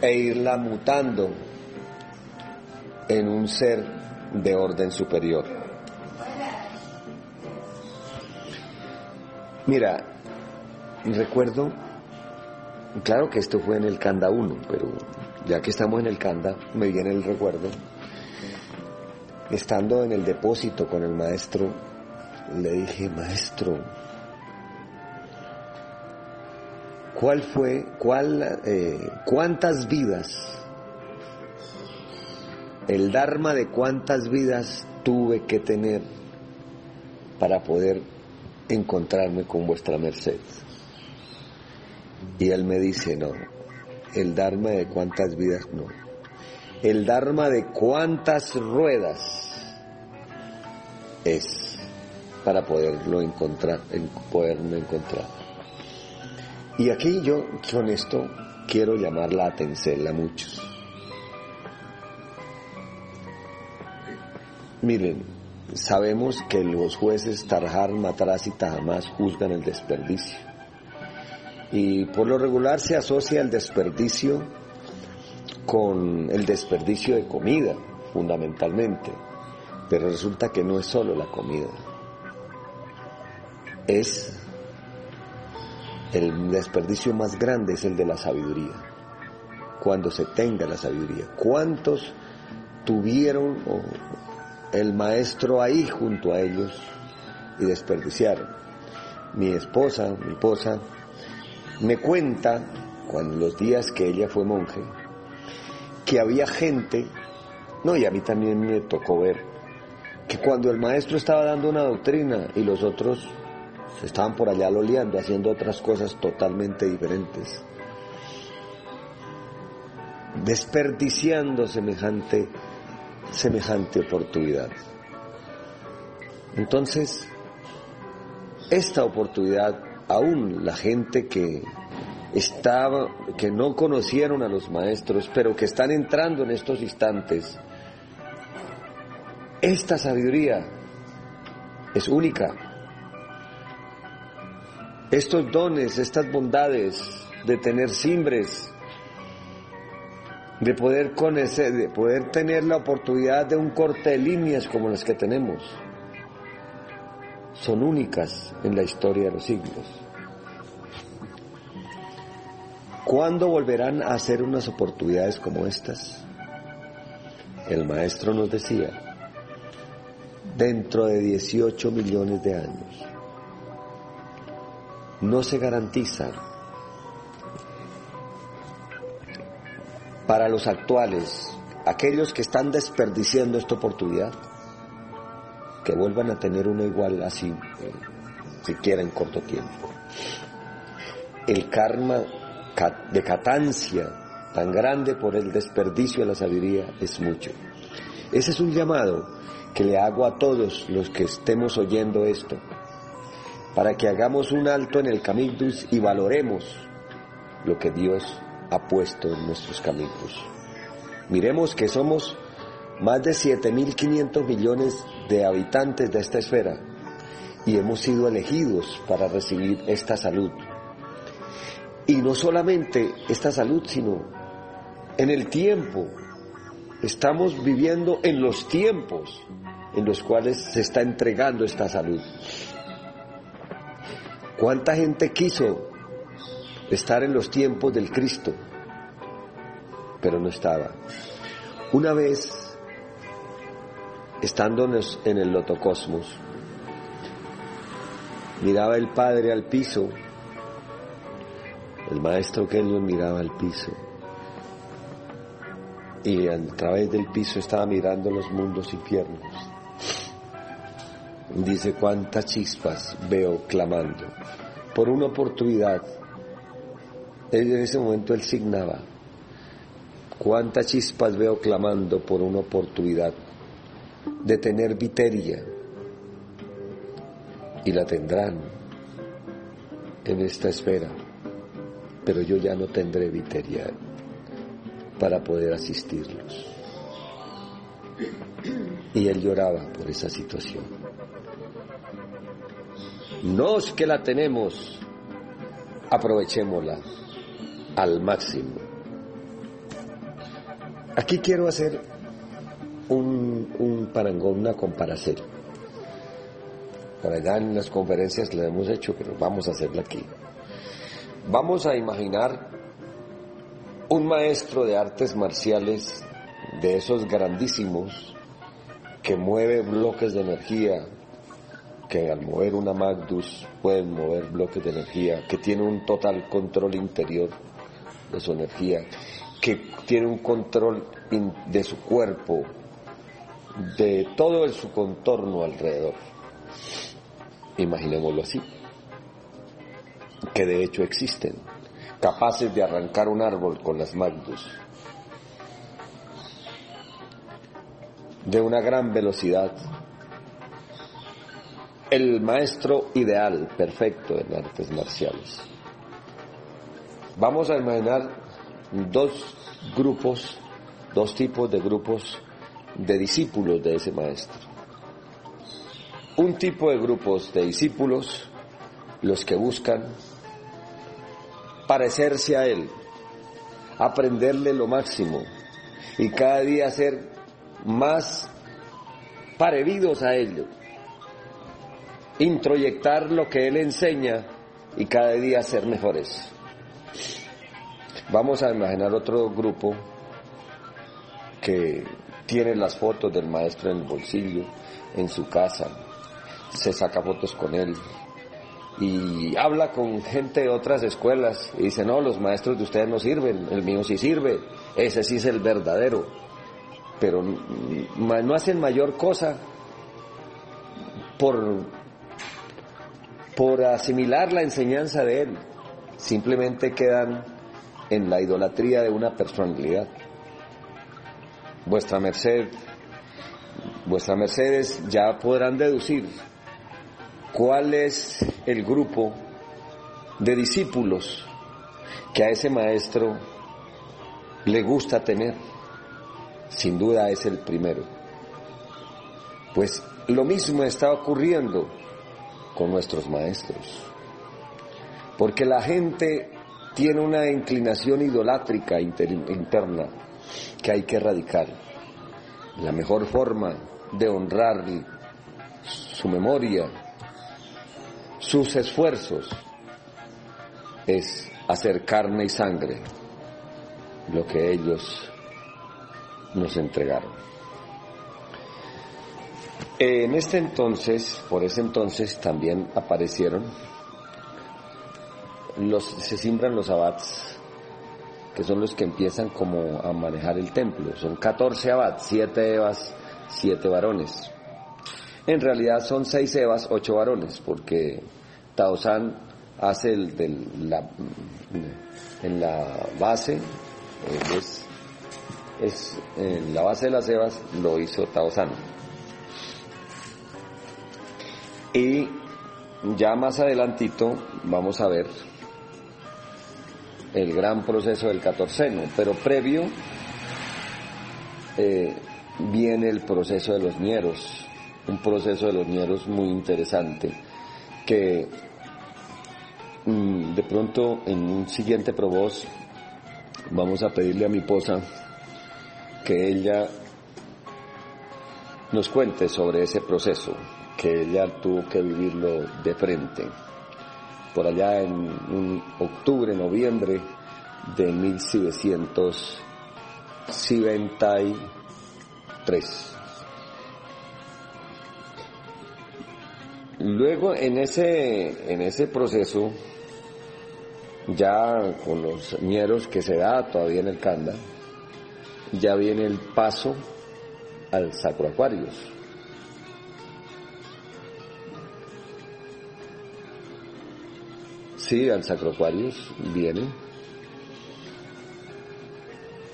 e irla mutando en un ser de orden superior. Mira, recuerdo, claro que esto fue en el Kanda 1, pero ya que estamos en el Kanda, me viene el recuerdo, estando en el depósito con el maestro, le dije, maestro, ¿Cuál fue, cuál, eh, cuántas vidas, el Dharma de cuántas vidas tuve que tener para poder encontrarme con vuestra merced? Y él me dice, no, el Dharma de cuántas vidas no. El Dharma de cuántas ruedas es para poderlo encontrar, poderme encontrar. Y aquí yo con esto quiero llamar la atención a muchos. Miren, sabemos que los jueces Tarjar, Mataraz y Tajamás juzgan el desperdicio. Y por lo regular se asocia el desperdicio con el desperdicio de comida, fundamentalmente. Pero resulta que no es solo la comida. Es el desperdicio más grande es el de la sabiduría, cuando se tenga la sabiduría. ¿Cuántos tuvieron el maestro ahí junto a ellos y desperdiciaron? Mi esposa, mi esposa, me cuenta, cuando los días que ella fue monje, que había gente, no, y a mí también me tocó ver, que cuando el maestro estaba dando una doctrina y los otros estaban por allá loleando, haciendo otras cosas totalmente diferentes, desperdiciando semejante, semejante oportunidad. Entonces, esta oportunidad, aún la gente que estaba, que no conocieron a los maestros, pero que están entrando en estos instantes, esta sabiduría es única, estos dones, estas bondades de tener simbres, de poder conocer, de poder tener la oportunidad de un corte de líneas como las que tenemos, son únicas en la historia de los siglos. ¿Cuándo volverán a hacer unas oportunidades como estas? El maestro nos decía, dentro de 18 millones de años no se garantiza para los actuales, aquellos que están desperdiciando esta oportunidad, que vuelvan a tener una igual así, eh, siquiera en corto tiempo. El karma de catancia tan grande por el desperdicio de la sabiduría es mucho. Ese es un llamado que le hago a todos los que estemos oyendo esto, para que hagamos un alto en el camino y valoremos lo que Dios ha puesto en nuestros caminos. Miremos que somos más de 7.500 millones de habitantes de esta esfera y hemos sido elegidos para recibir esta salud. Y no solamente esta salud, sino en el tiempo. Estamos viviendo en los tiempos en los cuales se está entregando esta salud. ¿Cuánta gente quiso estar en los tiempos del Cristo? Pero no estaba. Una vez, estando en el Lotocosmos, miraba el Padre al piso, El maestro Kenyon miraba al piso y a través del piso estaba mirando los mundos infiernos. Dice cuántas chispas veo clamando por una oportunidad. En ese momento él signaba cuántas chispas veo clamando por una oportunidad de tener viteria y la tendrán en esta esfera, pero yo ya no tendré viteria para poder asistirlos. Y él lloraba por esa situación. No es que la tenemos, aprovechémosla al máximo. Aquí quiero hacer un, un parangón, una comparación. Por allá en las conferencias la hemos hecho, pero vamos a hacerla aquí. Vamos a imaginar un maestro de artes marciales de esos grandísimos que mueve bloques de energía, que al mover una Magnus pueden mover bloques de energía, que tiene un total control interior de su energía, que tiene un control de su cuerpo, de todo su contorno alrededor. Imaginémoslo así, que de hecho existen, capaces de arrancar un árbol con las Magnus, de una gran velocidad. El maestro ideal, perfecto en artes marciales. Vamos a imaginar dos grupos, dos tipos de grupos de discípulos de ese maestro. Un tipo de grupos de discípulos, los que buscan parecerse a él, aprenderle lo máximo y cada día ser más parecidos a ello, introyectar lo que él enseña y cada día ser mejores. Vamos a imaginar otro grupo que tiene las fotos del maestro en el bolsillo, en su casa, se saca fotos con él y habla con gente de otras escuelas y dice, no, los maestros de ustedes no sirven, el mío sí sirve, ese sí es el verdadero, pero no hacen mayor cosa por, por asimilar la enseñanza de él, simplemente quedan en la idolatría de una personalidad. Vuestra merced, vuestra mercedes ya podrán deducir cuál es el grupo de discípulos que a ese maestro le gusta tener. Sin duda es el primero. Pues lo mismo está ocurriendo con nuestros maestros. Porque la gente tiene una inclinación idolátrica interna que hay que erradicar. La mejor forma de honrar su memoria, sus esfuerzos, es hacer carne y sangre lo que ellos nos entregaron. En este entonces, por ese entonces también aparecieron los, se siembran los abats, que son los que empiezan como a manejar el templo. Son 14 abats, 7 evas, 7 varones. En realidad son 6 evas, 8 varones, porque Taosan hace el del, la, en la base, eh, es, es, en la base de las evas lo hizo Taosan. Y ya más adelantito vamos a ver el gran proceso del catorceno, pero previo eh, viene el proceso de los ñeros, un proceso de los ñeros muy interesante, que mm, de pronto en un siguiente probos vamos a pedirle a mi esposa que ella nos cuente sobre ese proceso, que ella tuvo que vivirlo de frente por allá en un octubre, noviembre de 1773. Luego en ese, en ese proceso ya con los ñeros que se da todavía en el Canda, ya viene el paso al Sacro Aquarius. Sí, al Sacro Aquarius viene.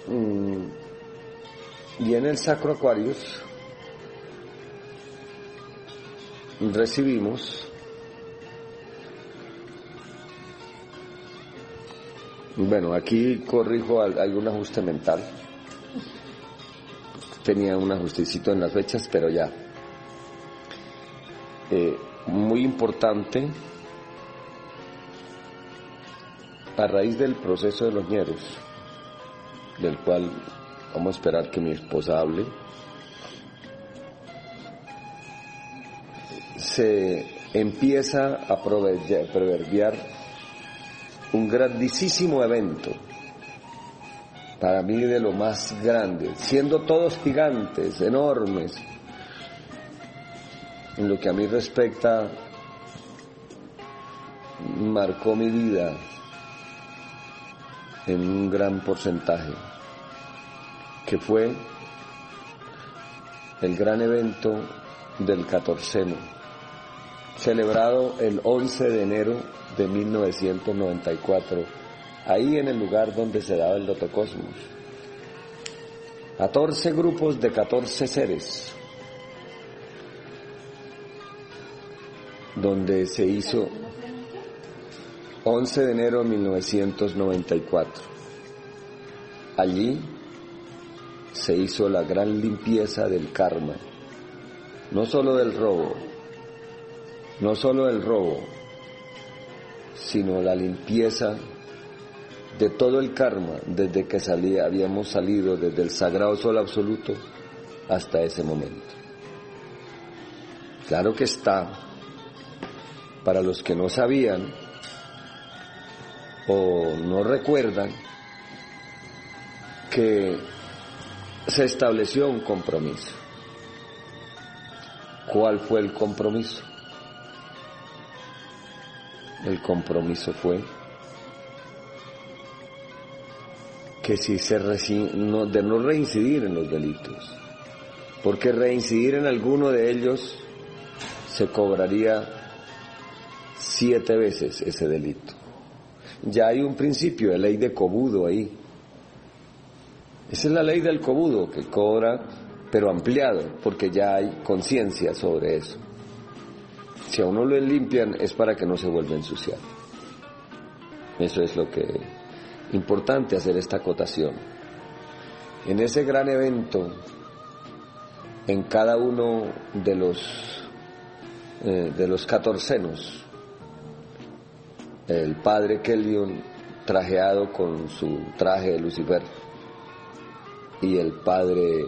Mm, y en el Sacro Aquarius recibimos bueno, aquí corrijo algún ajuste mental. Tenía un ajustecito en las fechas, pero ya. Eh, muy importante, a raíz del proceso de los ñeros, del cual vamos a esperar que mi esposa hable, se empieza a proverbiar un grandísimo evento, para mí de lo más grande, siendo todos gigantes, enormes, en lo que a mí respecta, marcó mi vida en un gran porcentaje, que fue el gran evento del catorceno celebrado el 11 de enero de 1994, ahí en el lugar donde se daba el Dotocosmos. 14 grupos de 14 seres, donde se hizo 11 de enero de 1994. Allí se hizo la gran limpieza del karma, no solo del robo, no solo el robo, sino la limpieza de todo el karma desde que salía, habíamos salido desde el sagrado sol absoluto hasta ese momento. Claro que está, para los que no sabían o no recuerdan, que se estableció un compromiso. ¿Cuál fue el compromiso? El compromiso fue que si se de no reincidir en los delitos, porque reincidir en alguno de ellos se cobraría siete veces ese delito. Ya hay un principio de ley de cobudo ahí. Esa es la ley del cobudo que cobra, pero ampliado, porque ya hay conciencia sobre eso. Si a uno lo limpian es para que no se vuelva a ensuciar. Eso es lo que importante hacer esta acotación. En ese gran evento, en cada uno de los eh, de los catorcenos, el padre Kelvion trajeado con su traje de Lucifer y el padre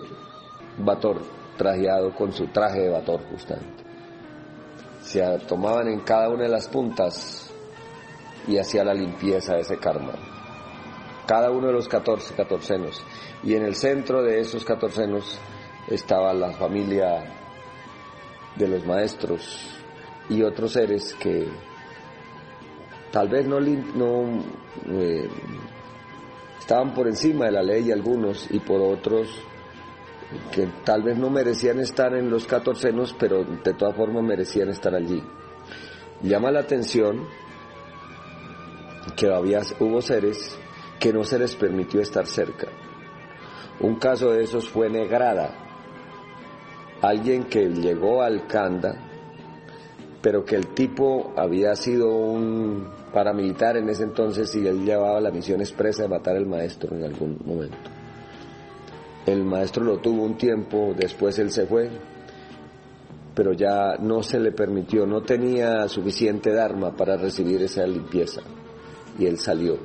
Bator trajeado con su traje de Bator justamente se tomaban en cada una de las puntas y hacía la limpieza de ese karma. Cada uno de los 14 catorcenos. Y en el centro de esos catorcenos estaba la familia de los maestros y otros seres que tal vez no, no eh, estaban por encima de la ley algunos y por otros que tal vez no merecían estar en los catorcenos, pero de todas formas merecían estar allí. Llama la atención que había, hubo seres que no se les permitió estar cerca. Un caso de esos fue Negrada, alguien que llegó al Kanda, pero que el tipo había sido un paramilitar en ese entonces y él llevaba la misión expresa de matar al maestro en algún momento. El maestro lo tuvo un tiempo, después él se fue, pero ya no se le permitió, no tenía suficiente dharma para recibir esa limpieza y él salió.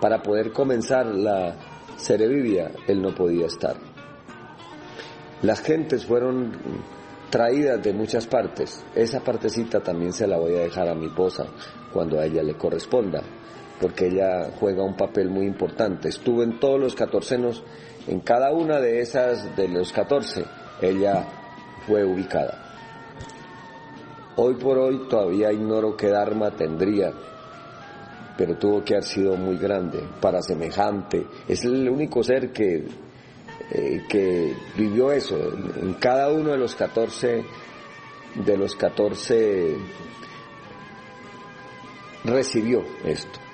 Para poder comenzar la Cerevivia, él no podía estar. Las gentes fueron traídas de muchas partes. Esa partecita también se la voy a dejar a mi esposa cuando a ella le corresponda, porque ella juega un papel muy importante. Estuvo en todos los catorcenos en cada una de esas, de los 14, ella fue ubicada. Hoy por hoy todavía ignoro qué Dharma tendría pero tuvo que haber sido muy grande para semejante. Es el único ser que, eh, que vivió eso. En cada uno de los 14, de los 14 recibió esto.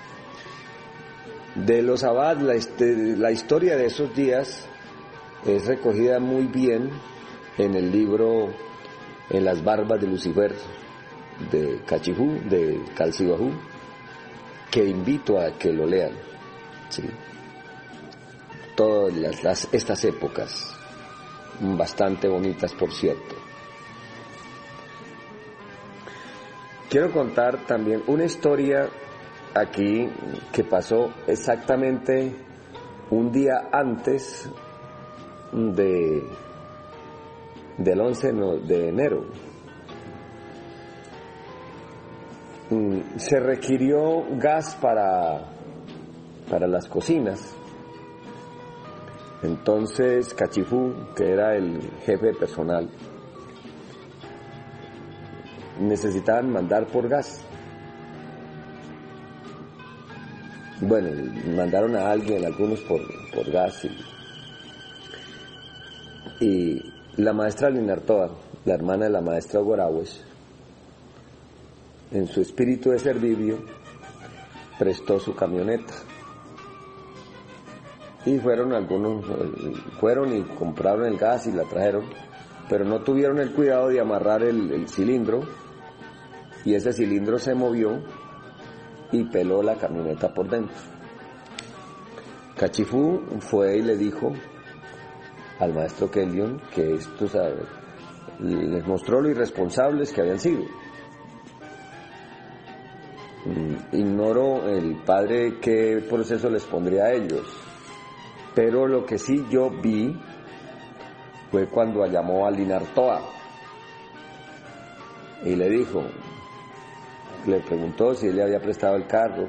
De los abad, la, este, la historia de esos días es recogida muy bien en el libro En las barbas de Lucifer de Cachifú, de Calcibajú, que invito a que lo lean. Todas estas épocas, bastante bonitas por cierto. Quiero contar también una historia aquí que pasó exactamente un día antes de, del 11 de enero. Mm, se requirió gas para, para las cocinas. Entonces Cachifú, que era el jefe personal, necesitaban mandar por gas. Bueno, mandaron a alguien, algunos por, por gas. Y, y la maestra Linartoa, la hermana de la maestra Gorawes, en su espíritu de servicio, prestó su camioneta. Y fueron algunos, fueron y compraron el gas y la trajeron, pero no tuvieron el cuidado de amarrar el, cilindro y ese cilindro se movió y peló la camioneta por dentro. Cachifú fue y le dijo al maestro Kellion que esto, les mostró lo irresponsables que habían sido Mm, ignoro el padre qué proceso les pondría a ellos, pero lo que sí yo vi fue cuando llamó a Linartoa y le dijo, le preguntó si él le había prestado el carro,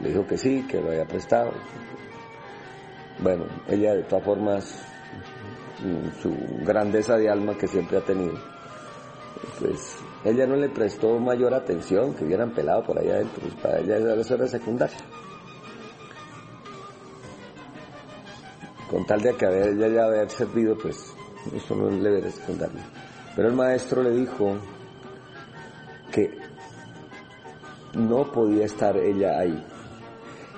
le dijo que sí, que lo había prestado. Bueno, ella de todas formas, su grandeza de alma que siempre ha tenido, pues ella no le prestó mayor atención, que hubieran pelado por allá adentro, pues para ella eso era secundaria. Con tal de que ella ya haber servido, pues eso no le era secundario. Pero el maestro le dijo que no podía estar ella ahí,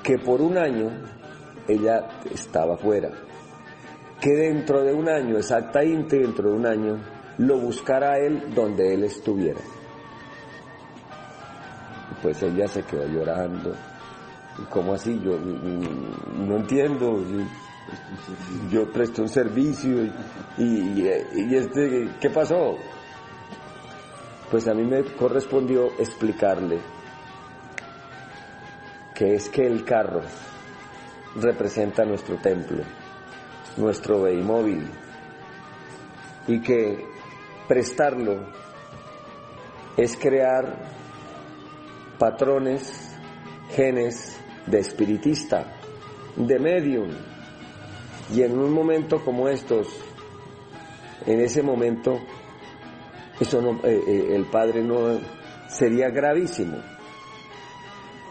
que por un año ella estaba fuera, que dentro de un año, exactamente dentro de un año, lo buscara él donde él estuviera. Pues ella se quedó llorando. ¿Y cómo así? Yo no entiendo. Yo, presté un servicio y, y este, ¿qué pasó? Pues a mí me correspondió explicarle que es que el carro representa nuestro templo, nuestro móvil y que prestarlo es crear patrones, genes de espiritista, de medium. Y en un momento como estos, en ese momento, eso eh, eh, el padre no sería gravísimo.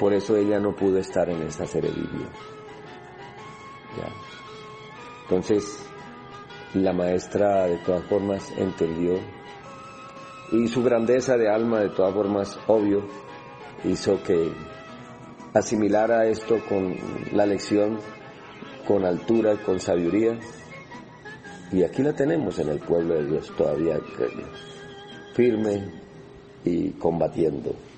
Por eso ella no pudo estar en esa cerevidio. Entonces, la maestra de todas formas entendió y su grandeza de alma de todas formas obvio hizo que asimilara esto con la lección con altura, con sabiduría y aquí la tenemos en el pueblo de Dios todavía firme y combatiendo.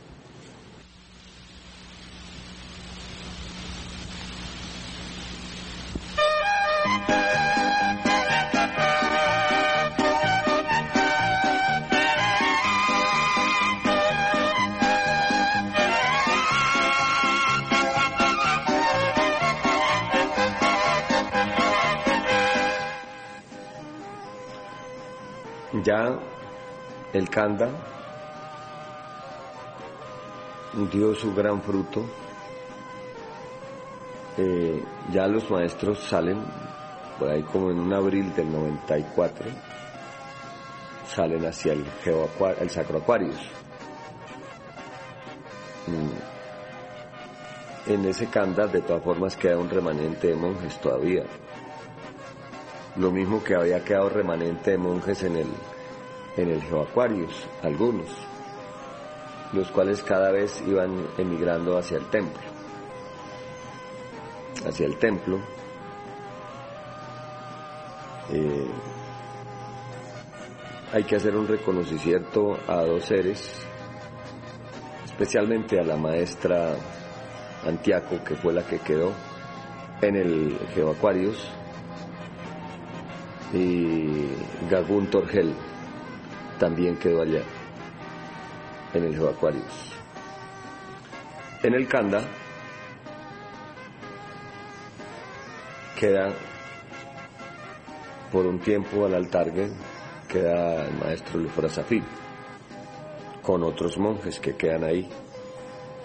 El Kanda dio su gran fruto. Eh, ya los maestros salen, por ahí como en un abril del 94, salen hacia el, el Sacro Aquarius. Mm. en ese Kanda de todas formas queda un remanente de monjes todavía. Lo mismo que había quedado remanente de monjes en el, en el Geoaquarius, algunos, los cuales cada vez iban emigrando hacia el templo. Hacia el templo. Eh, hay que hacer un reconocimiento a dos seres, especialmente a la maestra Antiaco, que fue la que quedó en el Geoaquarius, y Gagun Torgel también quedó allá, en el Geoaquarius. En el Kanda queda por un tiempo al altargue queda el maestro Lufrasafí, con otros monjes que quedan ahí,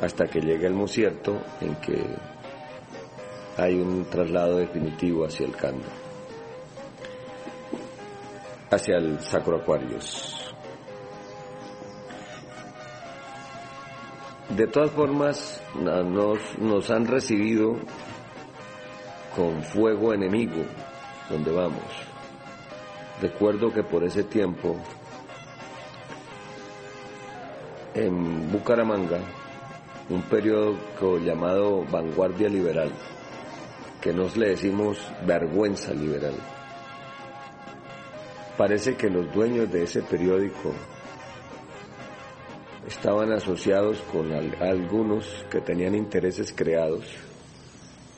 hasta que llega el musierto en que hay un traslado definitivo hacia el Kanda, hacia el Sacro Acuarios. De todas formas, nos, han recibido con fuego enemigo donde vamos Recuerdo que por ese tiempo en Bucaramanga, un periódico llamado Vanguardia Liberal, que nos le decimos vergüenza liberal. Parece que los dueños de ese periódico estaban asociados con algunos que tenían intereses creados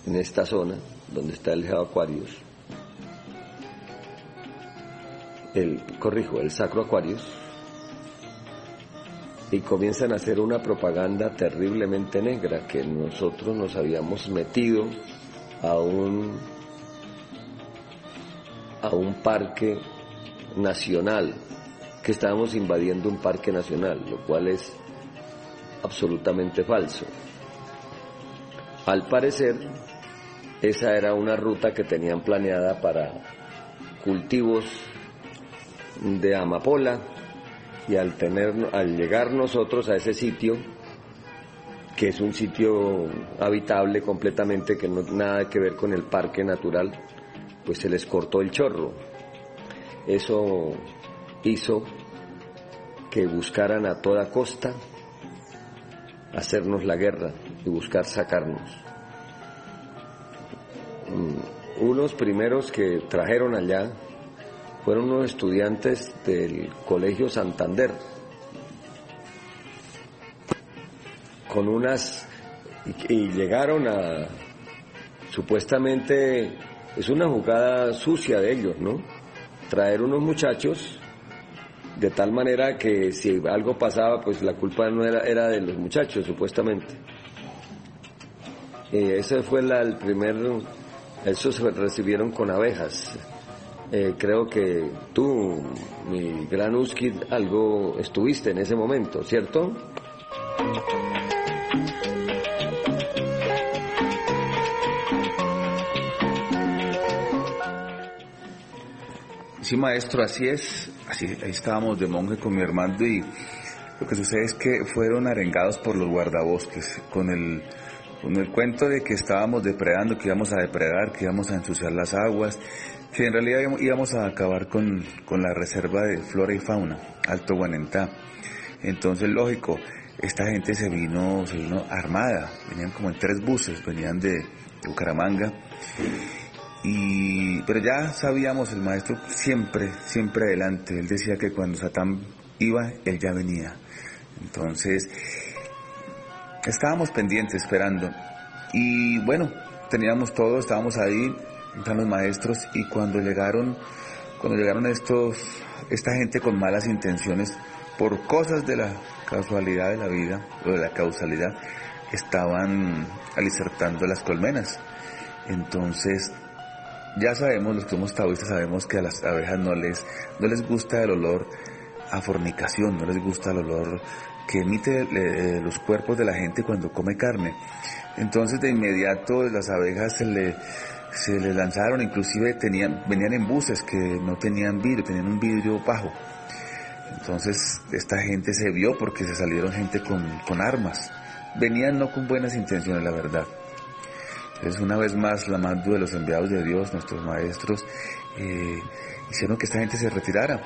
en esta zona donde está el Geo Aquarius el, corrijo, el Sacro Aquarius, y comienzan a hacer una propaganda terriblemente negra que nosotros nos habíamos metido a un a un parque nacional, que estábamos invadiendo un parque nacional, lo cual es absolutamente falso. Al parecer, esa era una ruta que tenían planeada para cultivos de amapola y al tener al llegar nosotros a ese sitio que es un sitio habitable completamente que no nada que ver con el parque natural pues se les cortó el chorro eso hizo que buscaran a toda costa hacernos la guerra y buscar sacarnos mm, unos primeros que trajeron allá fueron unos estudiantes del Colegio Santander, con unas, y, llegaron a, supuestamente, es una jugada sucia de ellos, ¿no? Traer unos muchachos de tal manera que si algo pasaba, pues la culpa no era, era de los muchachos, supuestamente. Y ese fue el primer, esos se recibieron con abejas, eh, creo que tú, mi gran Uskid, algo estuviste en ese momento, ¿cierto? Sí, maestro, así es. Así, ahí estábamos de monje con mi hermano y lo que sucede es que fueron arengados por los guardabosques con el, con el cuento de que estábamos depredando, que íbamos a depredar, que íbamos a ensuciar las aguas, que en realidad íbamos a acabar con, la reserva de flora y fauna, Alto Guanentá. Entonces, lógico, esta gente se vino, se vino armada, venían como en tres buses, venían de Bucaramanga. Y, pero ya sabíamos, el maestro siempre, siempre adelante, él decía que cuando Satán iba, él ya venía. Entonces, estábamos pendientes, esperando. Y bueno, teníamos todo, estábamos ahí, están los maestros y cuando llegaron, cuando llegaron estos, esta gente con malas intenciones, por cosas de la casualidad de la vida, o de la causalidad, estaban alicertando las colmenas. Entonces, ya sabemos, los que somos taoístas sabemos que a las abejas no les, no les gusta el olor a fornicación, no les gusta el olor que emite eh, los cuerpos de la gente cuando come carne. Entonces de inmediato las abejas se le, se les lanzaron, inclusive tenían, venían en buses que no tenían vidrio, tenían un vidrio bajo. Entonces esta gente se vio porque se salieron gente con, armas venían no con buenas intenciones, la verdad. Entonces, una vez más, la mando de los enviados de Dios, nuestros maestros, eh, hicieron que esta gente se retirara.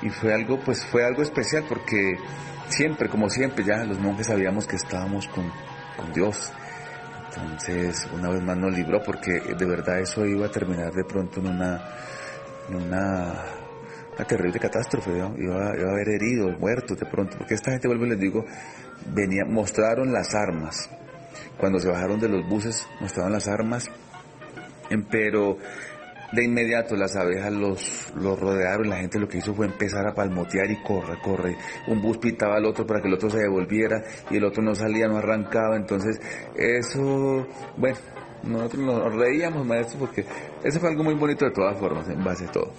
Y fue algo, pues fue algo especial porque siempre, como siempre, ya los monjes sabíamos que estábamos con, con Dios. Entonces, una vez más nos libró porque de verdad eso iba a terminar de pronto en una, en una, terrible catástrofe, ¿no? iba, iba, a haber heridos, muertos de pronto, porque esta gente, vuelvo y les digo, venía, mostraron las armas. Cuando se bajaron de los buses, mostraron las armas, pero de inmediato las abejas los, los rodearon, la gente lo que hizo fue empezar a palmotear y corre, corre. Un bus pitaba al otro para que el otro se devolviera y el otro no salía, no arrancaba. Entonces, eso, bueno, nosotros nos reíamos, maestro, porque eso fue algo muy bonito de todas formas, en base a todo.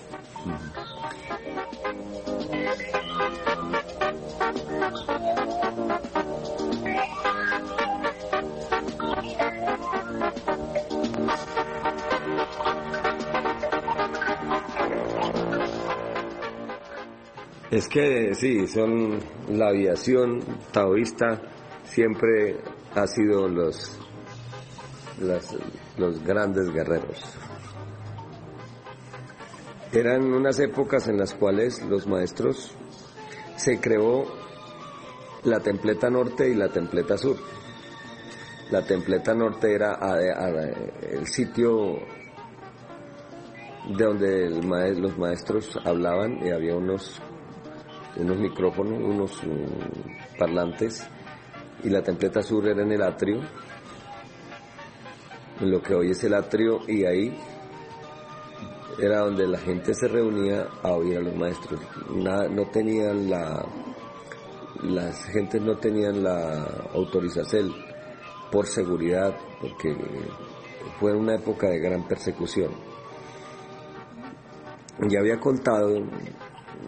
Es que sí, son la aviación taoísta siempre ha sido los los grandes guerreros. Eran unas épocas en las cuales los maestros se creó la templeta norte y la templeta sur. La templeta norte era el sitio de donde los maestros hablaban y había unos unos micrófonos, unos mm, parlantes, y la templeta sur era en el atrio, en lo que hoy es el atrio, y ahí era donde la gente se reunía a oír a los maestros. no tenían la, las gentes no tenían la autorización por seguridad, porque fue una época de gran persecución. Ya había contado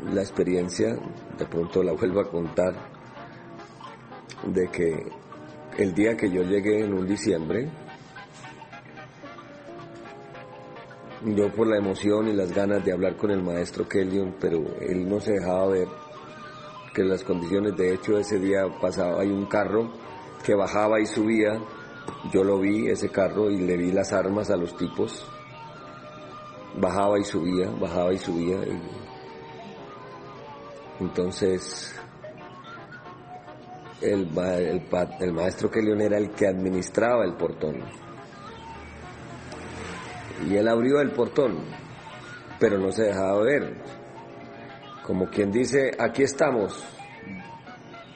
la experiencia, de pronto la vuelvo a contar, de que el día que yo llegué en un diciembre, yo por la emoción y las ganas de hablar con el maestro Kellion, pero él no se dejaba ver que las condiciones, de hecho ese día pasaba, hay un carro que bajaba y subía, yo lo vi, ese carro, y le vi las armas a los tipos, bajaba y subía, bajaba y subía, y entonces, el, el, maestro Kelion era el que administraba el portón. Y él abrió el portón, pero no se dejaba ver. Como quien dice, aquí estamos,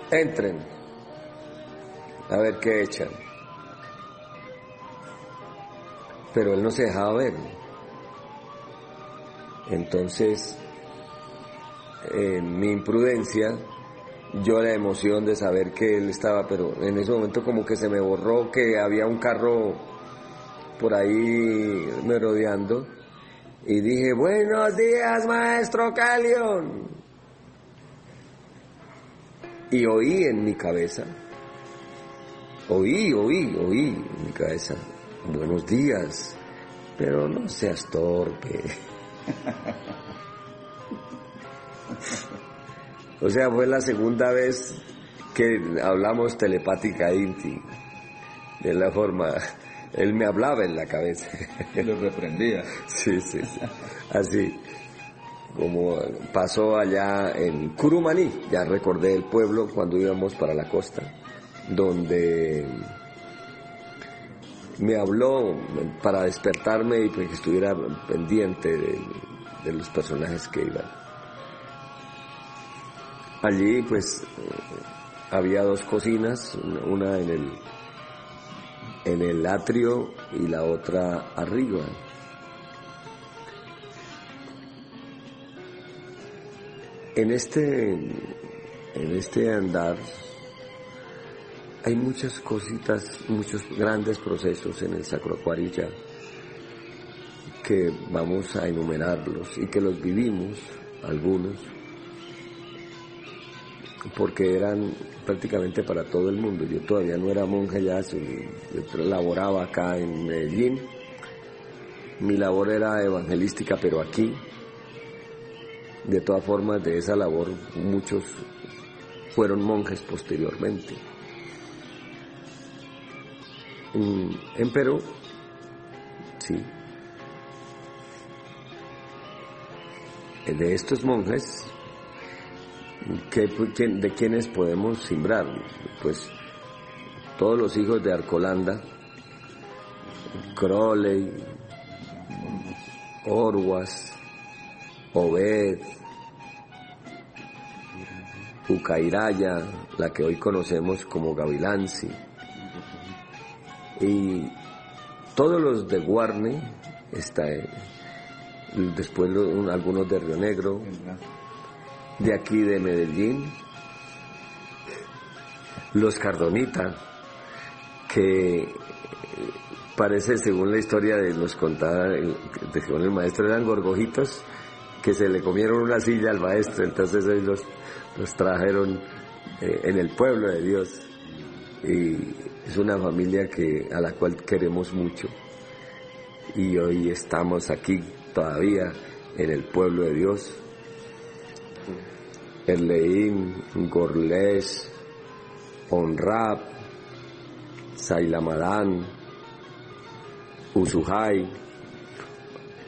entren, a ver qué echan. Pero él no se dejaba ver. Entonces, en mi imprudencia, yo la emoción de saber que él estaba, pero en ese momento como que se me borró que había un carro por ahí merodeando y dije, buenos días maestro Calion. Y oí en mi cabeza, oí, oí, oí en mi cabeza, buenos días, pero no seas torpe. O sea, fue la segunda vez que hablamos telepáticamente, de la forma, él me hablaba en la cabeza. Lo reprendía. Sí, sí, sí. Así, como pasó allá en Curumaní, ya recordé el pueblo cuando íbamos para la costa, donde me habló para despertarme y que estuviera pendiente de, de los personajes que iban. Allí pues había dos cocinas, una en el, en el atrio y la otra arriba. En este, en este andar hay muchas cositas, muchos grandes procesos en el Sacro Acuarilla que vamos a enumerarlos y que los vivimos, algunos, porque eran prácticamente para todo el mundo. Yo todavía no era monje ya, yo laboraba acá en Medellín. Mi labor era evangelística, pero aquí, de todas formas, de esa labor muchos fueron monjes posteriormente. en, en Perú, sí, de estos monjes, ¿qué- quién- ¿de quiénes podemos simbrar? Pues todos los hijos de Arcolanda, Crowley, Orwas, Obed, Ucairaya, la que hoy conocemos como Gavilansi, y todos los de Guarne, está, eh, después algunos de Río Negro, de aquí de Medellín, los Cardonita, que parece, según la historia de el- de- según el maestro, eran gorgojitos que se le comieron una silla al maestro, entonces ellos los, los trajeron eh, en el pueblo de Dios. Y es una familia que, a la cual queremos mucho. Y hoy estamos aquí todavía en el pueblo de Dios. Erleín, Gorles, Onrap, Sailamadán, Usujay,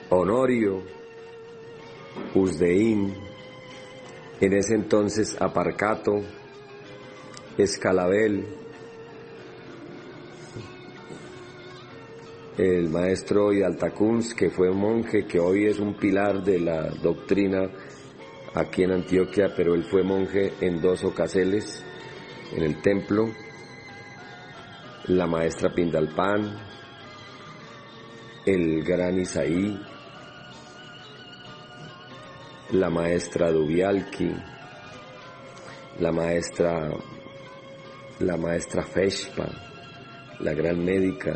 Honorio, Usdeín, en ese entonces Aparcato, Escalabel, el maestro Yaltacuns, que fue monje, que hoy es un pilar de la doctrina aquí en Antioquia, pero él fue monje en dos ocasiones en el templo, la maestra Pindalpan, el gran Isaí, la maestra Dubialki, la maestra la maestra Feshpa, la gran médica,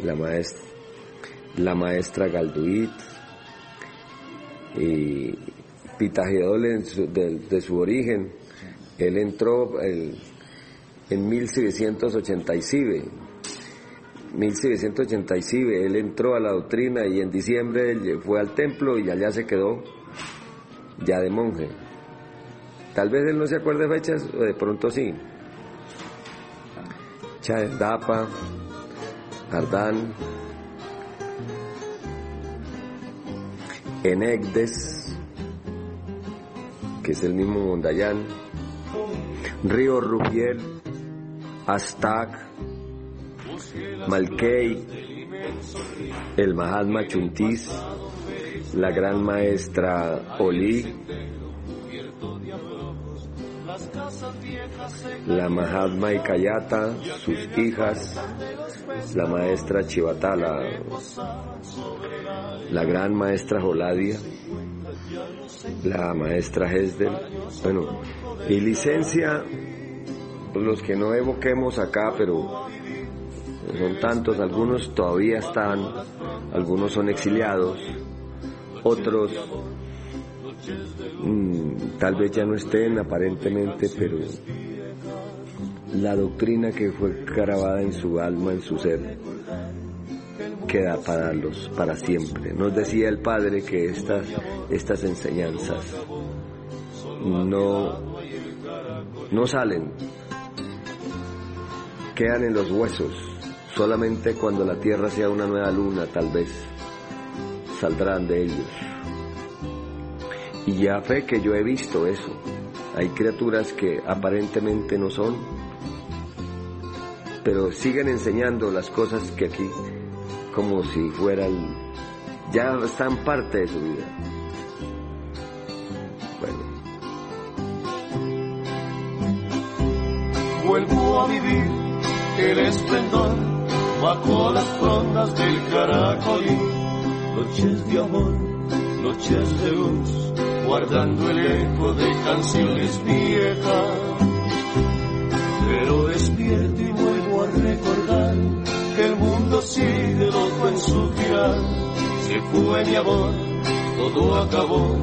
la maestra la maestra Galduit y su- de, su origen, él entró el- en 1787 1787 él entró a la doctrina y en diciembre él fue al templo y allá se quedó ya de monje. Tal vez él no se acuerde fechas, o de pronto sí. Dapa, Ardán, Enegdes, que es el mismo Mondayán, Río Rubiel, Aztac, Malkei, el Mahatma Chuntis, la gran maestra Oli, la Mahatma Ikayata, sus hijas, la maestra Chivatala, la gran maestra Joladia, la maestra Hesdel, bueno, y licencia, los que no evoquemos acá, pero son tantos, algunos todavía están, algunos son exiliados, otros tal vez ya no estén aparentemente, pero la doctrina que fue grabada en su alma, en su ser, queda para los para siempre. Nos decía el padre que estas estas enseñanzas no no salen, quedan en los huesos. Solamente cuando la tierra sea una nueva luna, tal vez saldrán de ellos. Y ya fe que yo he visto eso. Hay criaturas que aparentemente no son, pero siguen enseñando las cosas que aquí, como si fueran, ya están parte de su vida. Bueno, vuelvo a vivir el esplendor bajo las frondas del caracolí. Noches de amor, noches de luz, guardando el eco de canciones viejas. Pero despierto y vuelvo a recordar que el mundo sigue loco en su girar. Se fue mi amor, todo acabó,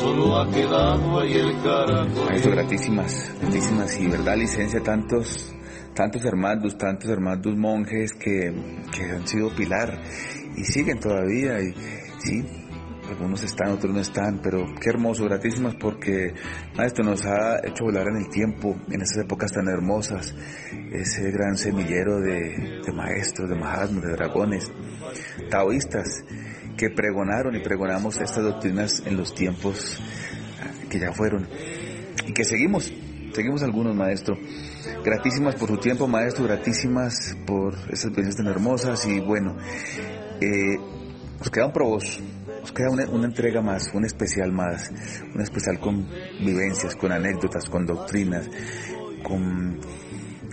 solo ha quedado ahí el caracol. Maestro, gratísimas, gratísimas y verdad licencia tantos, tantos hermanos, tantos hermanos monjes que, que han sido pilar y siguen todavía y sí, algunos están, otros no están, pero qué hermoso, gratísimas porque esto nos ha hecho volar en el tiempo, en esas épocas tan hermosas, ese gran semillero de, maestros, de mahatmas, de dragones, taoístas, que pregonaron y pregonamos estas doctrinas en los tiempos que ya fueron y que seguimos, seguimos algunos maestros. Gratísimas por su tiempo, maestro, gratísimas por esas experiencias tan hermosas y bueno, eh, nos queda un probos, nos queda una, entrega más, un especial más, un especial con vivencias, con anécdotas, con doctrinas, con,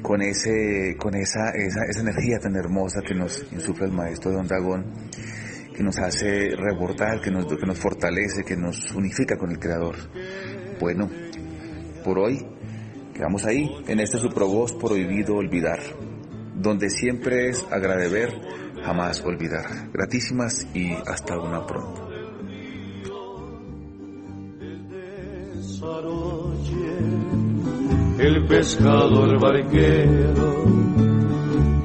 con, ese, con esa, esa, esa energía tan hermosa que nos insufla el maestro Don Dragón, que nos hace rebordar, que nos, que nos fortalece, que nos unifica con el Creador. Bueno, por hoy quedamos ahí, en este su voz prohibido olvidar, donde siempre es agradecer jamás olvidar. Gratísimas y hasta una pronto. El pescador barquero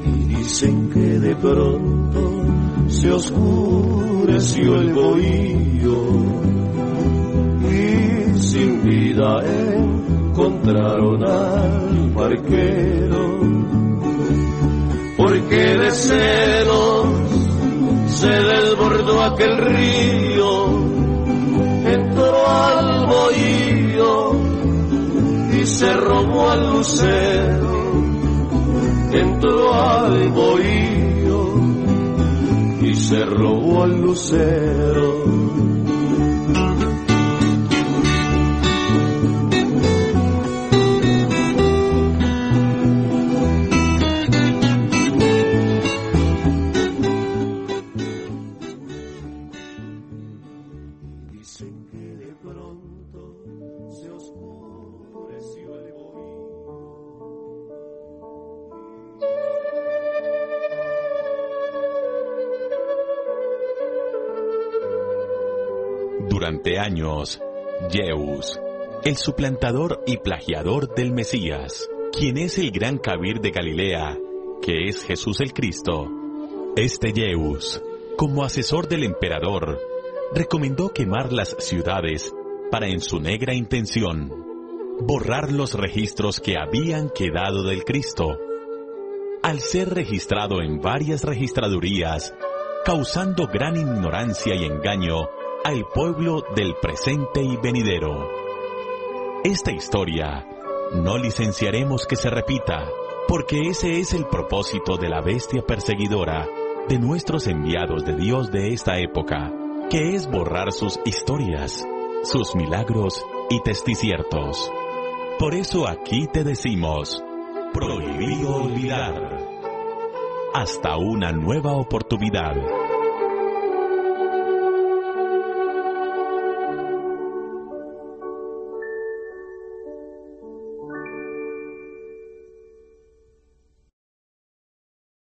y dicen que de pronto se oscureció el bohío y sin vida encontraron al barquero porque de celos se desbordó aquel río, entró al bohío y se robó al lucero, entró al bohío y se robó al lucero. Años, Jeus, el suplantador y plagiador del Mesías, quien es el gran Kabir de Galilea, que es Jesús el Cristo, este Jeus, como asesor del emperador, recomendó quemar las ciudades para en su negra intención borrar los registros que habían quedado del Cristo. Al ser registrado en varias registradurías, causando gran ignorancia y engaño al pueblo del presente y venidero. Esta historia no licenciaremos que se repita, porque ese es el propósito de la bestia perseguidora de nuestros enviados de Dios de esta época, que es borrar sus historias, sus milagros y testiciertos. Por eso aquí te decimos, prohibido olvidar. Hasta una nueva oportunidad.